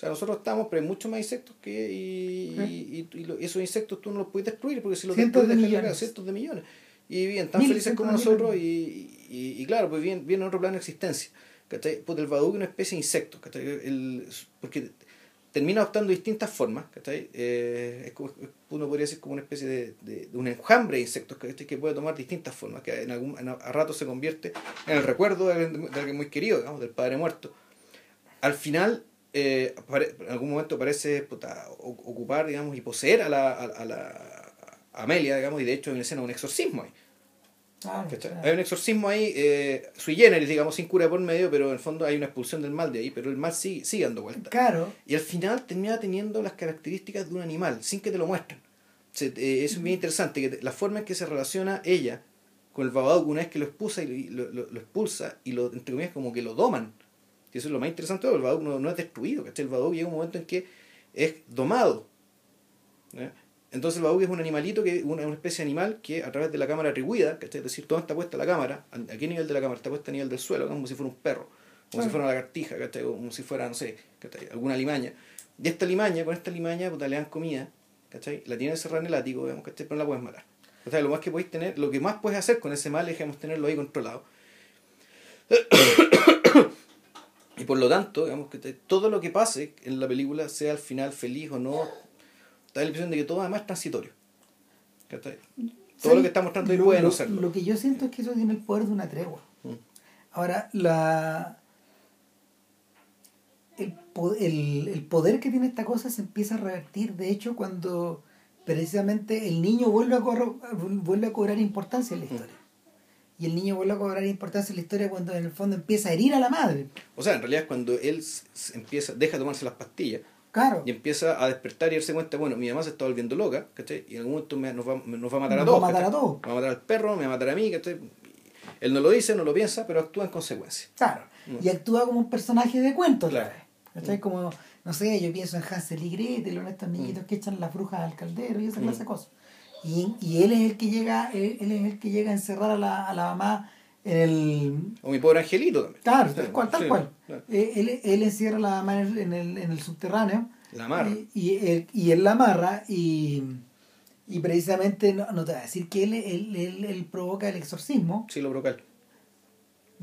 sea, nosotros estamos, pero hay muchos más insectos que. Y, y, y- y esos insectos tú no los puedes destruir porque si los Cientos de millones. cagada, cientos de millones. Y bien, tan felices como de nosotros, y, y, y claro, pues bien, bien en otro plano de existencia. ¿cachai? Puta, el Baduque es una especie de insecto, ¿cachai? El, porque termina adoptando distintas formas, ¿cachai? Eh, es como- uno podría decir como una especie de, de, de un enjambre de insectos ¿cachai? que puede tomar distintas formas, que en algún, en a, a rato se convierte en el recuerdo de alguien, de alguien muy querido, digamos, del padre muerto. Al final, eh, en algún momento parece puta, ocupar, digamos, y poseer a la, a, a la a Amelia, digamos, y de hecho hay una escena un exorcismo ahí. Ah. Hay un exorcismo ahí, eh, sui generis, digamos, sin cura por medio, pero en el fondo hay una expulsión del mal de ahí, pero el mal sigue, sigue dando vueltas. claro Y al final termina teniendo las características de un animal, sin que te lo muestren. Se- eh, es bien interesante, que te- la forma en que se relaciona ella con el Babadook una vez que lo expulsa y lo, lo- lo expulsa y lo, entre comillas, como que lo doman. Y eso es lo más interesante, el Babadook no, no es destruido, ¿cachai? El Babadook llega un momento en que es domado. Entonces el Babadook es un animalito, que una, una especie de animal que a través de la cámara atribuida, ¿cachai? es decir, todo está puesta la cámara, ¿a qué nivel de la cámara? Está puesta a nivel del suelo, como si fuera un perro. como si fuera una lagartija, ¿cachai? como si fuera, no sé, ¿cachai? alguna limaña. Y esta limaña, con esta limaña, puta, le dan comida, ¿cachai? La tienen encerrada en el ático, digamos, ¿cachai? Pero no la puedes matar. O sea, lo más que podéis tener, lo que más puedes hacer con ese mal es digamos, tenerlo ahí controlado. *coughs* y por lo tanto, digamos que todo lo que pase en la película, sea al final feliz o no, da la impresión de que todo además es transitorio. Todo lo que está mostrando ahí puede no serlo. Lo que yo siento es que eso tiene el poder de una tregua. Mm. Ahora, la el, el, poder que tiene esta cosa se empieza a revertir, de hecho, cuando precisamente el niño vuelve a, vuelve a cobrar importancia en la historia. Y el niño vuelve a cobrar importancia en la historia cuando en el fondo empieza a herir a la madre. O sea, en realidad es cuando él empieza, deja de tomarse las pastillas. Claro. Y empieza a despertar y darse cuenta, bueno, mi mamá se está volviendo loca, ¿cachai? Y en algún momento nos, va, nos va a matar a todos. Va a matar a todos. Va a matar al perro, me va a matar a mí, ¿cachai? Él no lo dice, no lo piensa, pero actúa en consecuencia. Claro. Mm. Y actúa como un personaje de cuento. Claro. ¿Cachai? Como, no sé, yo pienso en Hansel y Gretel, en estos niñitos mm. que echan las brujas al caldero y esa clase de mm. cosas. Y, y él es el que llega, él, es el que llega a encerrar a la, a la mamá en el... O mi pobre angelito también. Claro, tal cual, tal cual. Eh, él, él, encierra a la mamá en el, en el, subterráneo. La amarra. Y, y, y, él la amarra y, y precisamente, no, no te voy a decir que él, él, él, él provoca el exorcismo. Sí, lo provoca él.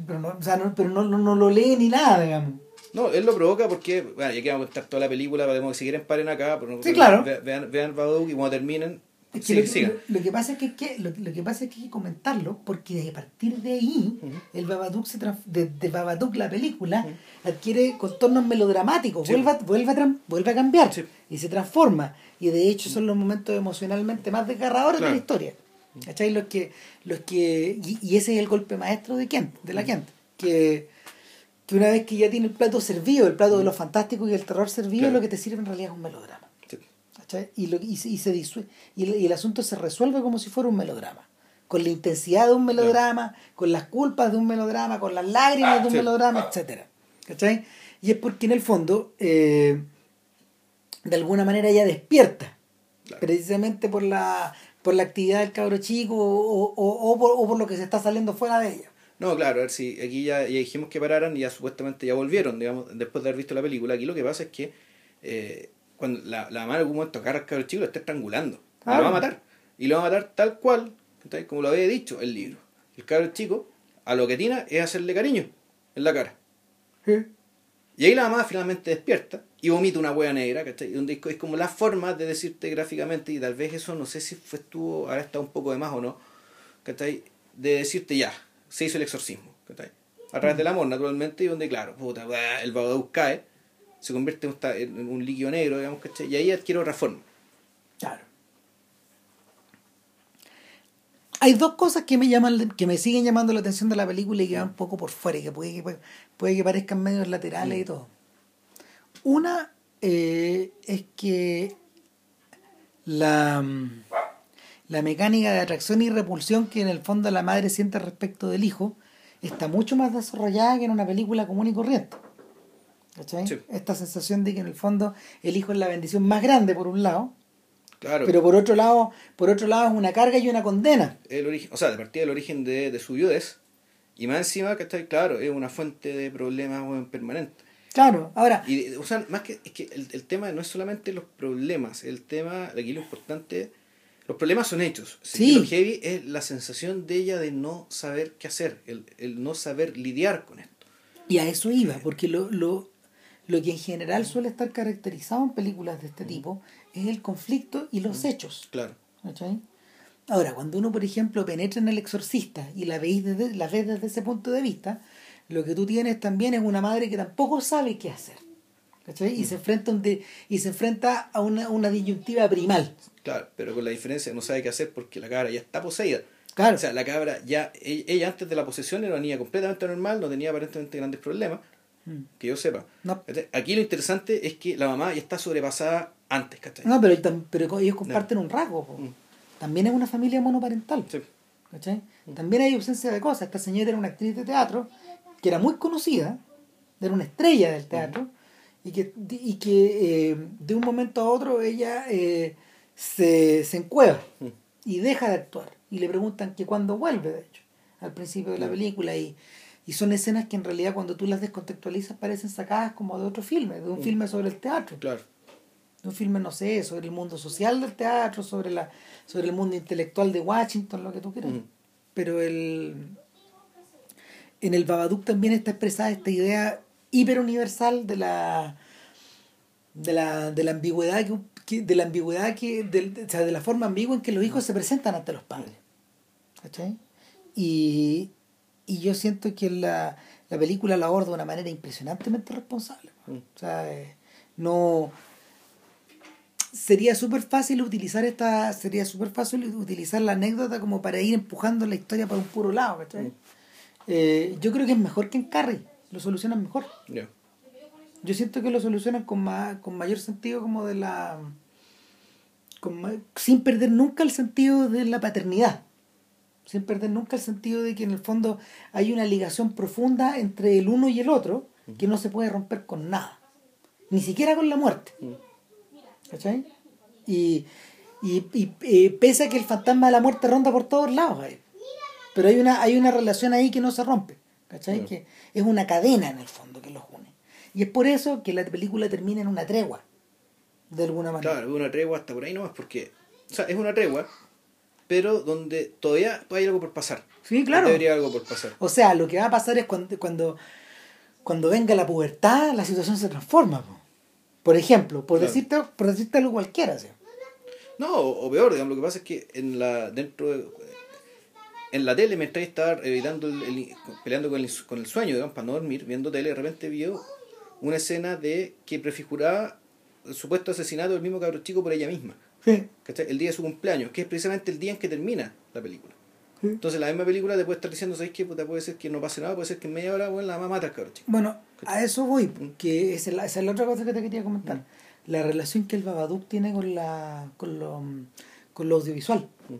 Pero no, o sea, no, pero no, no, no lo lee ni nada, digamos. No, él lo provoca porque, bueno, ya que vamos a contar toda la película, podemos que si quieren paren acá, pero sí, claro. vean, vean Babadook y cuando terminen, es que lo, que pasa es que, que lo, que pasa es que hay que comentarlo porque a partir de ahí el Babadook se de, de, Babadook la película adquiere contornos melodramáticos vuelve, vuelve, a, vuelve a cambiar y se transforma. Y de hecho son los momentos emocionalmente más desgarradores de la historia. ¿cachai? los que los que y, ese es el golpe maestro de Kent de la Kent que que una vez que ya tiene el plato servido, el plato de lo fantástico y el terror servido, lo que te sirve en realidad es un melodrama. Y, lo, y, se, y, se y, el, asunto se resuelve como si fuera un melodrama. Con la intensidad de un melodrama, con las culpas de un melodrama, con las lágrimas de un melodrama, etc. ¿Cachai? Y es porque en el fondo, eh, de alguna manera ella despierta, precisamente por la, por la actividad del cabro chico o, o, o, por, o por lo que se está saliendo fuera de ella. No, claro, a ver si aquí ya, dijimos que pararan y ya supuestamente ya volvieron, digamos, después de haber visto la película. Aquí lo que pasa es que eh, cuando la, la mamá en algún momento agarra al cabro chico lo está estrangulando. Lo va a matar. Y lo va a matar tal cual, como lo había dicho el libro. El cabro chico, a lo que tiene es hacerle cariño en la cara. Y ahí la mamá finalmente despierta y vomita una hueá negra, ¿cachai? Donde es como la forma de decirte gráficamente, y tal vez eso no sé si fue estuvo, ahora está un poco de más o no, ¿cachai? De decirte ya, se hizo el exorcismo, A través del amor, naturalmente, y donde, claro, puta, el Babadook cae, se convierte en un líquido negro, digamos, ¿cachai? Y ahí adquiere otra forma. Claro. Hay dos cosas que me llaman, que me siguen llamando la atención de la película y que van un poco por fuera y que puede que, puede, que parezcan medios laterales y mm. todo. Una eh, es que la la mecánica de atracción y repulsión que en el fondo la madre siente respecto del hijo está mucho más desarrollada que en una película común y corriente. ¿Cachai? Esta sensación de que en el fondo el hijo es la bendición más grande por un lado, claro. pero por otro lado, por otro lado es una carga y una condena. El origen, o sea, de partida del origen de, de su viudez, y más encima, que está claro, es una fuente de problemas permanente. Claro, ahora. Y, o sea, más que, es que el, el, tema no es solamente los problemas, el tema, aquí lo importante los problemas son hechos. Sí. Lo heavy es la sensación de ella de no saber qué hacer, el, el no saber lidiar con esto. Y a eso iba, porque lo, lo, lo que en general suele estar caracterizado en películas de este mm. tipo es el conflicto y los mm. hechos. Claro. Ahora, cuando uno, por ejemplo, penetra en el exorcista y la veis desde, la ves desde ese punto de vista, lo que tú tienes también es una madre que tampoco sabe qué hacer. Y, se enfrenta y se enfrenta a una, una disyuntiva primal. Claro, pero con la diferencia no sabe qué hacer porque la cabra ya está poseída. Claro. O sea, la cabra ya, e-, ella antes de la posesión era una niña completamente normal, no tenía aparentemente grandes problemas, mm. que yo sepa. Aquí lo interesante es que la mamá ya está sobrepasada antes, ¿cachai? No, pero, pero ellos comparten un rasgo. Mm. También es una familia monoparental. Sí. ¿cachai? Mm. También hay ausencia de cosas. Esta señora era una actriz de teatro que era muy conocida, era una estrella del teatro y que, y que eh, de un momento a otro ella eh, se, se encueva y deja de actuar. Y le preguntan que cuándo vuelve, de hecho, al principio de la película. Y, y son escenas que en realidad cuando tú las descontextualizas parecen sacadas como de otro filme, de un filme sobre el teatro. Claro. De un filme, no sé, sobre el mundo social del teatro, sobre la sobre el mundo intelectual de Washington, lo que tú quieras. Ujú. Pero el en el Babadook también está expresada esta idea hiperuniversal de la de la, de la ambigüedad que, que- de la ambigüedad que o sea, de la forma ambigua en que los hijos se presentan ante los padres ¿cachai? y, y yo siento que la, la película la aborda de una manera impresionantemente responsable Mm. o sea eh, no sería súper fácil utilizar esta sería súper fácil utilizar la anécdota como para ir empujando la historia para un puro lado. Mm. Eh, yo creo que es mejor que en Carrie lo solucionan mejor Ya. yo siento que lo solucionan con, ma- con mayor sentido como de la... con sin perder nunca el sentido de la paternidad. Sin perder nunca el sentido de que en el fondo hay una ligación profunda entre el uno y el otro que no se puede romper con nada. Ni siquiera con la muerte. ¿Cachai? Y, y, y, eh, pese a que el fantasma de la muerte ronda por todos lados ahí. Pero hay una, hay una relación ahí que no se rompe. ¿Cachai? Que es una cadena en el fondo que los une. Y es por eso que la película termina en una tregua. De alguna manera. Claro, una tregua hasta por ahí nomás, porque. O sea, es una tregua, pero donde todavía hay algo por pasar. Sí, claro. Debería haber algo por pasar. O sea, lo que va a pasar es cuando, cuando, cuando venga la pubertad, la situación se transforma. po. Por ejemplo, por, Claro. decirte, por decirte algo cualquiera. ¿sí? No, o, o peor, digamos, lo que pasa es que en la dentro de- en la tele mientras estaba evitando el, el- peleando con el, con el sueño, digamos, para no dormir, viendo tele, de repente vio una escena de que prefiguraba el supuesto asesinato del mismo cabro chico por ella misma. Sí. ¿cachai? El día de su cumpleaños, que es precisamente el día en que termina la película. Sí. Entonces la misma película te puede estar diciendo, ¿sabes qué? Puta, puede ser que no pase nada, puede ser que en media hora bueno, la mamá mata al chico. Bueno, a eso voy, Mm. que esa es, la, esa es la otra cosa que te quería comentar. La relación que el Babadook tiene con la con lo, con lo audiovisual. Mm.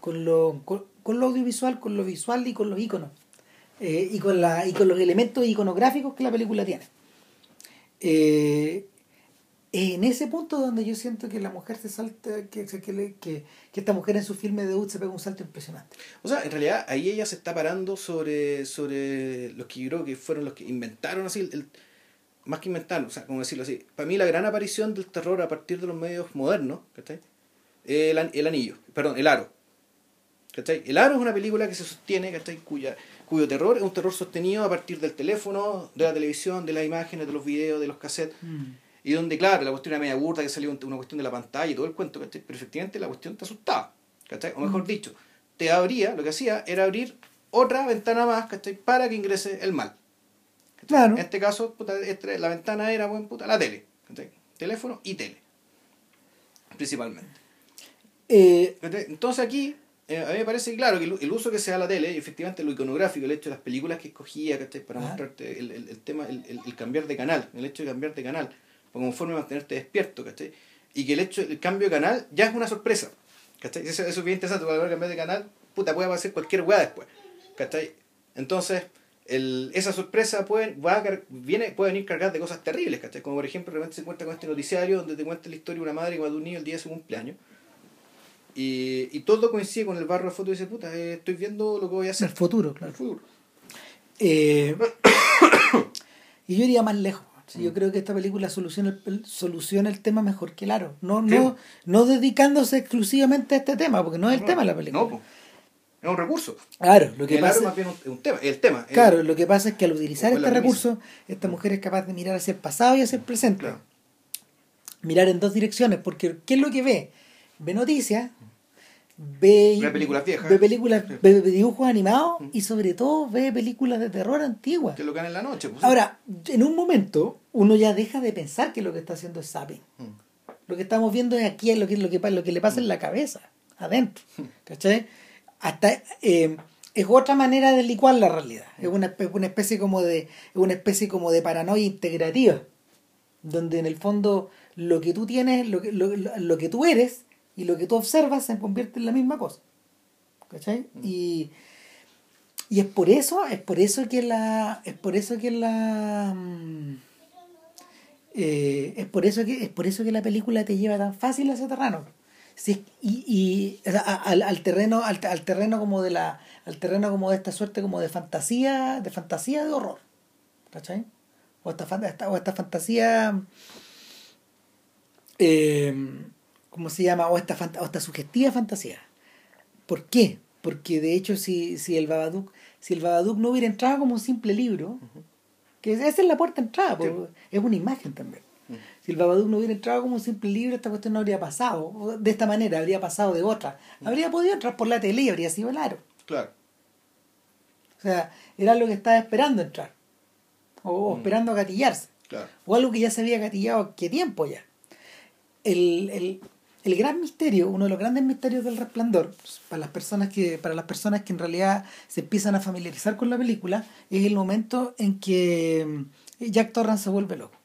Con lo, con, con lo audiovisual, con lo visual y con los iconos. Eh, y, con la, y con los elementos iconográficos que la película tiene. Eh, en ese punto donde yo siento que la mujer se salta, que, que, que, que esta mujer en su filme de debut se pega un salto impresionante. O sea, en realidad ahí ella se está parando sobre, sobre los que yo creo que fueron los que inventaron así, el, el- más que inventaron, o sea, como decirlo así. Para mí la gran aparición del terror a partir de los medios modernos, ¿cachai? El, el anillo, perdón, el aro. ¿Cachai? El aro es una película que se sostiene, ¿cachai? Cuya, cuyo terror es un terror sostenido a partir del teléfono, de la televisión, de las imágenes, de los videos, de los cassettes. Y donde, claro, la cuestión era media burda, que salió un- una cuestión de la pantalla y todo el cuento, ¿cachai? Pero efectivamente la cuestión te asustaba, ¿cachai? O mejor dicho, te abría, lo que hacía era abrir otra ventana más, ¿cachai? Para que ingrese el mal. ¿cachai? Claro. En este caso, puta, este- la ventana era, buen puta, la tele, ¿cachai? Teléfono y tele, principalmente. Eh. Entonces aquí, eh, a mí me parece claro que el, el uso que se da a la tele, y efectivamente lo iconográfico, el hecho de las películas que escogía, ¿cachai? Para mostrarte el, el- el tema, el cambiar de canal, el hecho de cambiar de canal, de mantenerte despierto, ¿cachai? Y que el hecho, el cambio de canal ya es una sorpresa, ¿cachai? Eso, eso es bien interesante, porque al cambiar de canal, puta, puede aparecer cualquier weá después, ¿cachai? Entonces, el, esa sorpresa puede, va a viene, puede venir cargada de cosas terribles, ¿cachai? Como por ejemplo, de repente se encuentra con este noticiario donde te cuenta la historia de una madre que mató a un niño el día de su cumpleaños. Y, y todo coincide con el barro de foto y dice, puta, eh, estoy viendo lo que voy a el hacer. futuro, El claro. futuro. Eh, *coughs* *coughs* y yo iría más lejos. Sí. Yo creo que esta película soluciona el, soluciona el tema mejor que el aro. No, Sí. no, no dedicándose exclusivamente a este tema, porque no es el No, tema de la película. No, es un recurso. Claro, lo que el aro pasa, más bien es un tema. El tema. claro, lo que pasa es que al utilizar este recurso, esta mujer es capaz de mirar hacia el pasado y hacia el presente. Claro. Mirar en dos direcciones, porque ¿qué es lo que ve? Ve noticias, ve, Ve películas viejas. ve películas, Sí. ve dibujos animados Mm. y sobre todo ve películas de terror antiguas. Que lo que en la noche. pues. Ahora, en un momento, uno ya deja de pensar que lo que está haciendo es zapping. Mm. Lo que estamos viendo es aquí es lo que, lo que, lo que le pasa en la cabeza, adentro. ¿Cachai? Hasta, eh, es otra manera de licuar la realidad. Es una, una especie como de, es una especie como de paranoia integrativa. Donde en el fondo lo que tú tienes, lo que, lo- lo que tú eres y lo que tú observas se convierte en la misma cosa. ¿Cachai? Y, y es por eso, es por eso que la. Es por eso que la. mm, eh, es por eso que es por eso que la película te lleva tan fácil a ese terreno si y, y o sea, al, al terreno al, al terreno como de la al terreno como de esta suerte como de fantasía de fantasía de horror ¿cachai? o esta- o esta fantasía eh, ¿cómo se llama? o esta, fant- o esta sugestiva fantasía ¿por qué? porque de hecho si, si el Babadook si el Babadook no hubiera entrado como un simple libro que esa es la puerta de entrada Sí. es una imagen también si el Babadook no hubiera entrado como un simple libro, esta cuestión no habría pasado. De esta manera, habría pasado de otra. Habría podido entrar por la tele y habría sido el aro. Claro. O sea, era lo que estaba esperando entrar. O, o esperando gatillarse. Claro. O algo que ya se había gatillado qué tiempo ya. El, el, el gran misterio, uno de los grandes misterios del resplandor, para las personas que, para las personas que en realidad se empiezan a familiarizar con la película, es el momento en que mm, Jack Torrance se vuelve loco.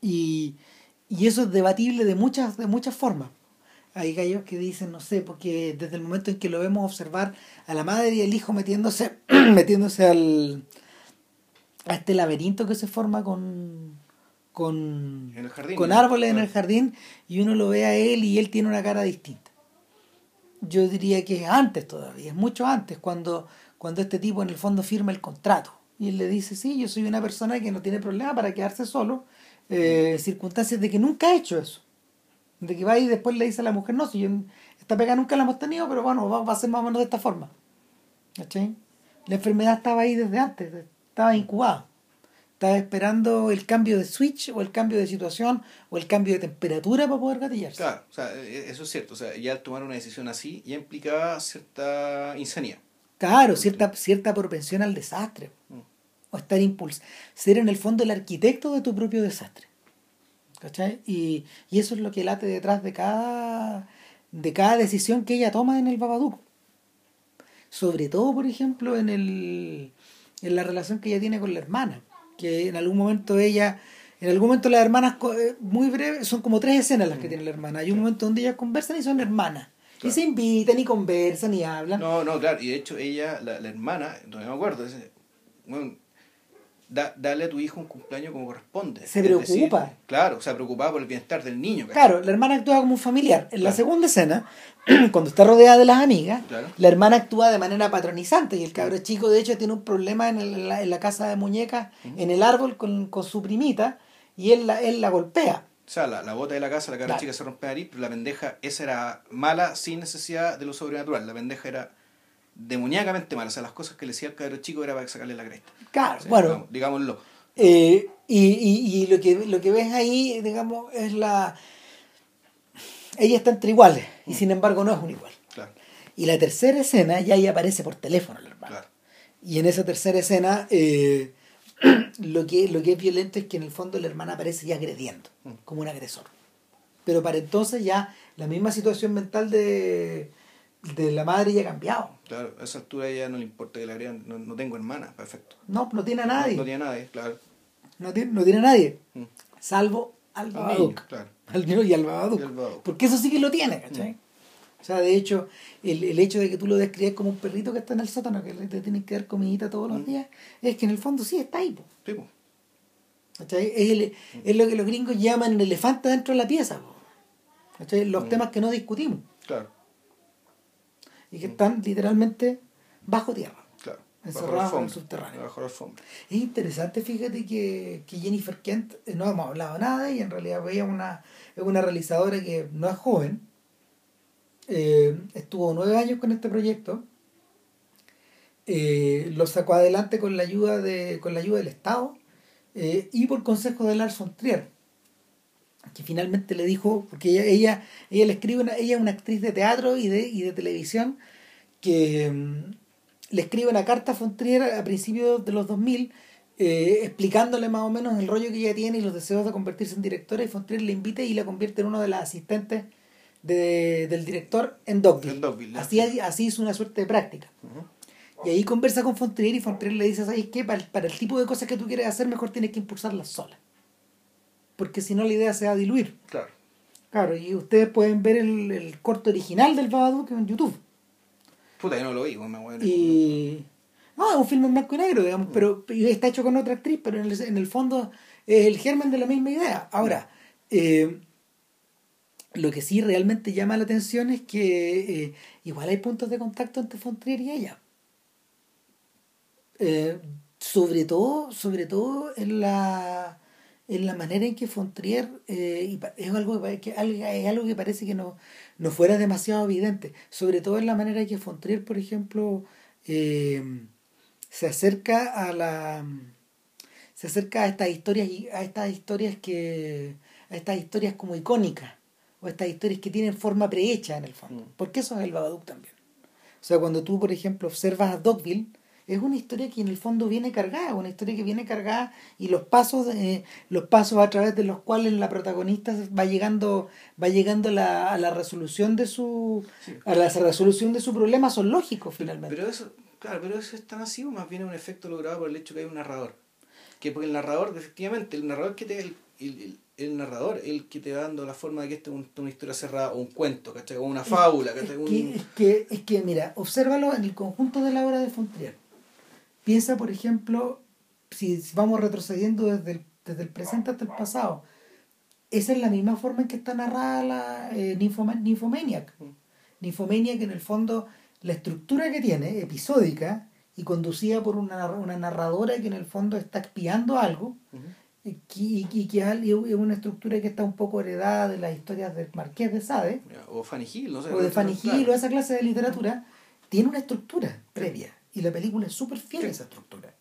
Y, y eso es debatible de muchas, de muchas formas. Hay gallos que dicen, no sé, porque desde el momento en que lo vemos observar a la madre y el hijo metiéndose, *clears throat* metiéndose al, a este laberinto que se forma con, con, En el jardín. con ¿no? árboles en el jardín y uno lo ve a él y él tiene una cara distinta. Yo diría que es antes todavía, es mucho antes, cuando, cuando este tipo en el fondo firma el contrato. Y él le dice, sí, yo soy una persona que no tiene problema para quedarse solo, eh, circunstancias de que nunca ha hecho eso. De que va y después le dice a la mujer, no, si yo esta pega nunca la hemos tenido, pero bueno, va, va a ser más o menos de esta forma. ¿Cachai? La enfermedad estaba ahí desde antes, estaba incubada. Estaba esperando el cambio de switch o el cambio de situación o el cambio de temperatura para poder gatillarse. Claro, o sea, e- eso es cierto. O sea, ya tomar una decisión así ya implicaba cierta insanía. Claro, cierta, cierta propensión al desastre. Mm. O estar impuls Ser en el fondo el arquitecto de tu propio desastre. ¿Cachai? Y, y eso es lo que late detrás de cada, de cada decisión que ella toma en el Babadook. Sobre todo, por ejemplo, en, el, en la relación que ella tiene con la hermana. Que en algún momento ella. En algún momento las hermanas, eh, muy breve, son como tres escenas las que tiene la hermana. Hay un momento donde ellas conversan y son hermanas. Y se invitan y conversan y hablan. No, no, claro. Y de hecho, ella, la, la hermana, no me acuerdo, dice, bueno, da, dale a tu hijo un cumpleaños como corresponde. Se preocupa. decir, claro, o sea, preocupada por el bienestar del niño. ¿cachai? Claro, la hermana actúa como un familiar. En la segunda escena, *clears throat* cuando está rodeada de las amigas, Claro. la hermana actúa de manera patronizante y el cabro chico, de hecho, tiene un problema en, el- en la, en la casa de muñecas, en el árbol con, con su primita, y él la, él la golpea. O sea, la, la bota de la casa, la cara Claro. chica se rompe nariz, pero la pendeja, esa era mala sin necesidad de lo sobrenatural. La pendeja era demoníacamente mala. O sea, las cosas que le decía al cabro chico era para sacarle la cresta. Claro, O sea, bueno, digamos- digámoslo. eh, y, y, y lo, que, lo que ves ahí, digamos, es la... Ella está entre iguales, y sin embargo no es un igual. Claro, Y la tercera escena ya ahí aparece por teléfono la hermana. claro. Y en esa tercera escena, eh, *clears throat* lo, que, lo que es violento es que en el fondo la hermana aparece ya agrediendo, Mm. como un agresor. Pero para entonces ya la misma situación mental de, de la madre ya ha cambiado. Claro, a esa altura ya no le importa que la agredan. No, no tengo hermana, perfecto. No, no tiene a nadie. No, No, no tiene nadie, claro. tiene, no tiene a nadie. Mm. Salvo al Babadook. claro. Al niño y al Babadook. Porque eso sí que lo tiene, ¿cachai? O sea, de hecho, el, el hecho de que tú lo describes como un perrito que está en el sótano, que le te tienen que dar comidita todos los Mm. días, es que en el fondo sí está ahí. po. Sí, po. ¿Cachai? Es, el- es lo que los gringos llaman el elefante dentro de la pieza. po. ¿Cachai? Los Mm. temas que no discutimos claro, y que están literalmente bajo tierra. claro. Encerrado la en el subterráneo. Bajo la alfombra. Es interesante, fíjate que, que Jennifer Kent, eh, no hemos hablado nada y en realidad ella una, es una realizadora que no es joven. Eh, estuvo nueve años con este proyecto. Eh, lo sacó adelante con la ayuda de con la ayuda del Estado eh, y por consejo de Lars von Trier que finalmente le dijo porque ella ella, ella le escribe una, ella es una actriz de teatro y de, y de televisión que mm, le escribe una carta a von Trier a principios de los 2000 eh, explicándole más o menos el rollo que ella tiene y los deseos de convertirse en directora y von Trier le invita y la convierte en uno de las asistentes de- del director en Dogville. Así, así hizo una suerte de práctica. Y ahí conversa con Fontrier y Fontrier le dice, ¿sabes qué? Para, para el tipo de cosas que tú quieres hacer, mejor tienes que impulsarlas sola. Porque si no, la idea se va a diluir. Claro. Claro, y ustedes pueden ver el, el corto original del Babadook en YouTube. Puta, yo no lo vi, me voy a- Y... No, es un filme en blanco y negro, digamos, pero y está hecho con otra actriz, pero en el, en el fondo es el germen de la misma idea. Ahora, eh, lo que sí realmente llama la atención es que eh, igual hay puntos de contacto entre Fontrier y ella. Eh, sobre todo, sobre todo en la en la manera en que Fontrier eh, es algo que es algo que parece que no, no fuera demasiado evidente, sobre todo en la manera en que Fontrier, por ejemplo, se acerca a la se acerca a estas historias a estas historias que a estas historias como icónicas o estas historias que tienen forma prehecha en el fondo. Mm. Porque eso es el Babadook también. O sea, cuando tú, por ejemplo, observas a Dogville, es una historia que en el fondo viene cargada, una historia que viene cargada y los pasos, eh, los pasos a través de los cuales la protagonista va llegando, va llegando la, a la resolución de su, a la resolución de su problema son lógicos finalmente. Pero eso, claro, pero eso es tan así o más bien un efecto logrado por el hecho que hay un narrador. Que porque el narrador, efectivamente, el narrador que te el, el narrador el que te va dando la forma de que esta es una historia cerrada o un cuento, ¿cachai? O una fábula, Es, que, es, que, es que, mira, obsérvalo en el conjunto de la obra de Fontrier. Piensa, por ejemplo, si vamos retrocediendo desde el, desde el presente hasta el pasado, esa es la misma forma en que está narrada la eh, Nymphomaniac. Mm. Nymphomaniac, en el fondo, la estructura que tiene, episódica, y conducida por una, una narradora que en el fondo está espiando algo, y, y, que es una estructura que está un poco heredada de las historias del Marqués de Sade. O Fanny Hill, no sé. O de Fanny Hill, o esa clase de literatura, tiene una estructura previa. Y la película es súper fiel a esa estructura.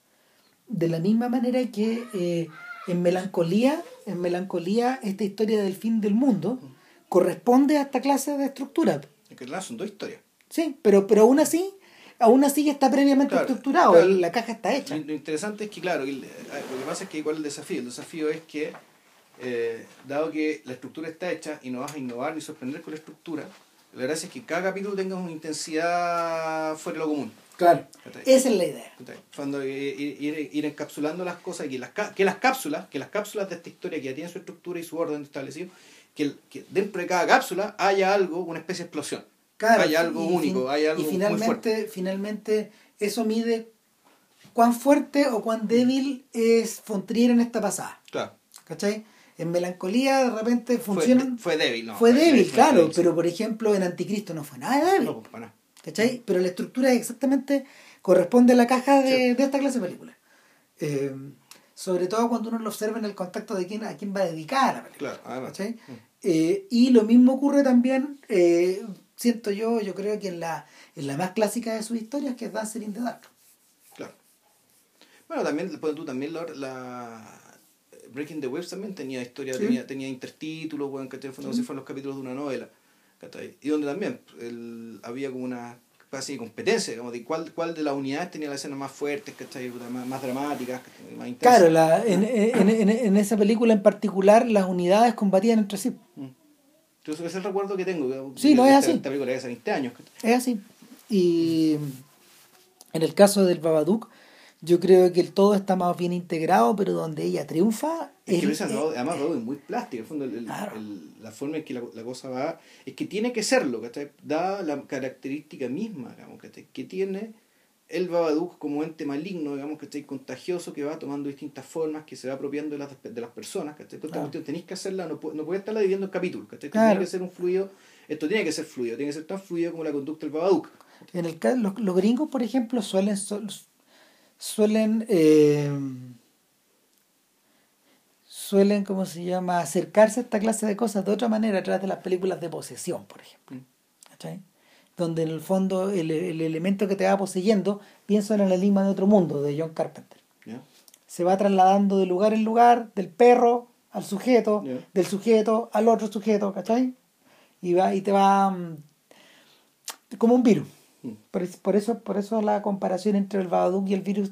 De la misma manera que eh, en Melancolía, en Melancolía, esta historia del fin del mundo corresponde a esta clase de estructura. Es que son dos historias. Sí, pero, pero aún así aún así está previamente estructurado, la caja está hecha. Lo, interesante es que, claro, lo que pasa es que igual el desafío, el desafío es que, eh, dado que la estructura está hecha y no vas a innovar ni sorprender con la estructura, la gracia es que cada capítulo tenga una intensidad fuera de lo común. Claro, esa es la idea. Cuando ir, ir, encapsulando las cosas y que las, que las cápsulas, que las cápsulas de esta historia que ya tienen su estructura y su orden establecido, que, que dentro de cada cápsula haya algo, una especie de explosión hay algo único, hay algo y finalmente, finalmente eso mide cuán fuerte o cuán débil es Fontrier en esta pasada. Claro. ¿Cachai? En Melancolía de repente funciona. Fue, débil, ¿no? Fue, débil, claro, pero por ejemplo en Anticristo no fue nada débil. No, pues, ¿Cachai? Pero la estructura exactamente corresponde a la caja de, de esta clase de películas. Eh, sobre todo cuando uno lo observa en el contacto de quién, a quién va a dedicar la película. Claro, ¿cachai? Mm. Eh, y lo mismo ocurre también eh, siento yo, yo creo que en la, en la más clásica de sus historias, que es Dancer in the Dark. Claro. Bueno, también, después tú también la, Breaking the Waves también tenía historia, tenía, tenía intertítulos, bueno, que en fondo fueron los capítulos de una novela. Y donde también el, había como una casi competencia, como de cuál, cuál de las unidades tenía las escenas más fuertes, Más, más dramáticas, más intensas. Claro, la, en, en, en, en, esa película en particular las unidades combatían entre sí. Mm ese es el recuerdo que tengo. Sí, no es así. Esta película hace 20 años. Es así. Y en el caso del Babadook, yo creo que el todo está más bien integrado, pero donde ella triunfa. Es, que además es muy plástica. la forma en que la, cosa va es que tiene que serlo, Da la característica misma, digamos, que tiene el Babadook como ente maligno, digamos, que está contagioso, que va tomando distintas formas, que se va apropiando de las, de las personas, que tenéis que hacerla, no, no puedes estarla dividiendo en capítulos, que Tiene que ser un fluido, esto tiene que ser fluido, tiene que ser tan fluido como la conducta del Babadook. En el caso, los, los gringos, por ejemplo, suelen suelen eh, suelen, ¿cómo se llama?, acercarse a esta clase de cosas de otra manera a través de las películas de posesión, por ejemplo. Mm donde en el fondo el, el, elemento que te va poseyendo, pienso en el enigma de otro mundo, de John Carpenter. Se va trasladando de lugar en lugar, del perro al sujeto, del sujeto al otro sujeto, ¿cachai? Y, va, y te va mm, como un virus. Mm. Por, eso, por eso la comparación entre el Babadook y el virus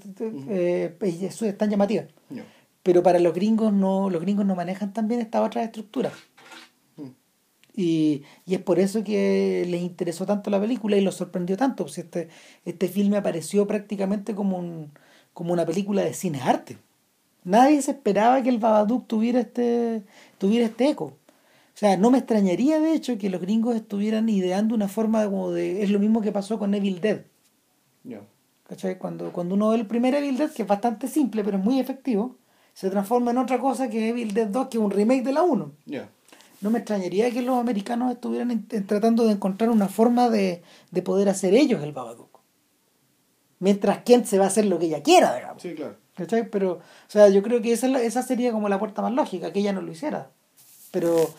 eh, es tan llamativa. Pero para los gringos no, los gringos no manejan también esta otra estructura. Y, y, es por eso que les interesó tanto la película y los sorprendió tanto. Pues este, este filme apareció prácticamente como, un, como una película de cine arte. Nadie se esperaba que el Babadook tuviera este, tuviera este eco. O sea, no me extrañaría de hecho que los gringos estuvieran ideando una forma como de... Es lo mismo que pasó con Evil Dead. Cuando, cuando uno ve el primer Evil Dead, que es bastante simple pero es muy efectivo, se transforma en otra cosa que Evil Dead 2, que es un remake de la 1. no me extrañaría que los americanos estuvieran tratando de encontrar una forma de, de poder hacer ellos el Babadook. Mientras Kent se va a hacer lo que ella quiera, digamos. Sí, claro. ¿Cachai? Pero, o sea, yo creo que esa, esa sería como la puerta más lógica, que ella no lo hiciera. Pero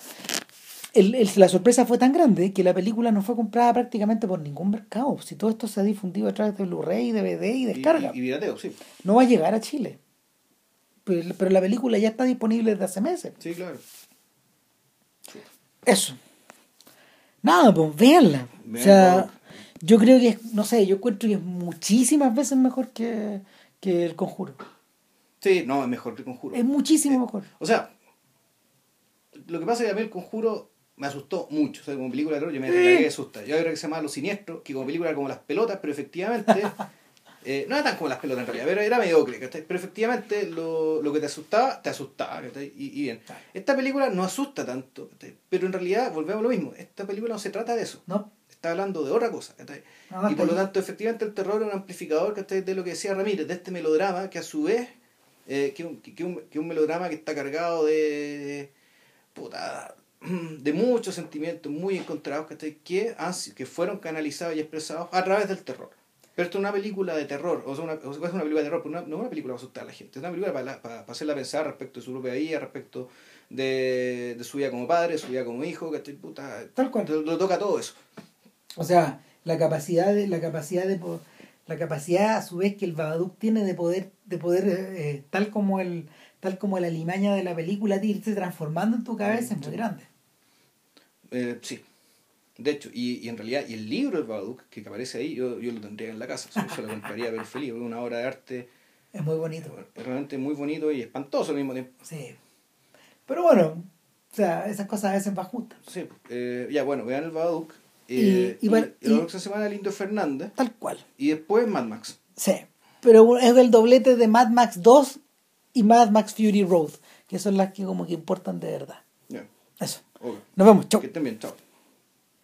el- el- la sorpresa fue tan grande que la película no fue comprada prácticamente por ningún mercado. Si todo esto se ha difundido a través de Blu-ray, DVD y Y, descarga, y, y pirateo, sí. no va a llegar a Chile. Pero, pero la película ya está disponible desde hace meses. Sí, claro. Eso. Nada, pues véanla. O sea, yo creo que es, no sé, yo encuentro que es muchísimas veces mejor que, que El Conjuro. Sí, no, es mejor que el conjuro. Es muchísimo mejor. O sea, lo que pasa es que a mí el conjuro me asustó mucho. O sea, como película de terror yo me cagué de asusta. Yo creo que se llama Lo Siniestro, que como película era como las pelotas, pero efectivamente. *laughs* eh, no era tan como las pelotas en realidad, pero era mediocre, ¿cachai? Pero efectivamente lo, lo que te asustaba, te asustaba, ¿cachai? Y, y bien. Esta película no asusta tanto, ¿cachai? Pero en realidad, volvemos a lo mismo, esta película no se trata de eso. ¿No? Está hablando de otra cosa, y por lo tanto, efectivamente, el terror es un amplificador ¿cachai? de lo que decía Ramírez, de este melodrama que a su vez, eh, que, un, que, un, que un melodrama que está cargado de, puta, de muchos sentimientos muy encontrados ¿cachai? que, han que fueron canalizados y expresados a través del terror. Pero esto es una película de terror, o sea, una, o sea, es una película de terror, pero una- no es una película para asustar a la gente, es una película para, para, para hacerla pensar respecto de su propia vida, respecto de, de su vida como padre, su vida como hijo, ¿cachai? Puta, Tal cual. lo, lo toca todo eso. O sea, la capacidad de, la capacidad de la capacidad a su vez que el Babadook tiene de poder, de poder, eh, tal como el, tal como la alimaña de la película, irse transformando en tu cabeza es muy grande. Eh, sí. De hecho, y, y en realidad, y el libro de Babadook que aparece ahí, yo, yo lo tendría en la casa, o se lo compraría *laughs* pero feliz, es una obra de arte Es muy bonito. es realmente muy bonito y espantoso al mismo tiempo. Sí. Pero bueno, o sea, esas cosas a veces van juntas. Sí, eh, ya bueno, vean el Babadook. Y- Eh, y y, bueno, y la próxima semana el Indio Fernández Tal cual. y después Mad Max. Sí. Pero es el doblete de Mad Max 2 y Mad Max Fury Road, que son las que como que importan de verdad. Ya, Eso. ok. Nos vemos. Chau. Que estén bien, chao.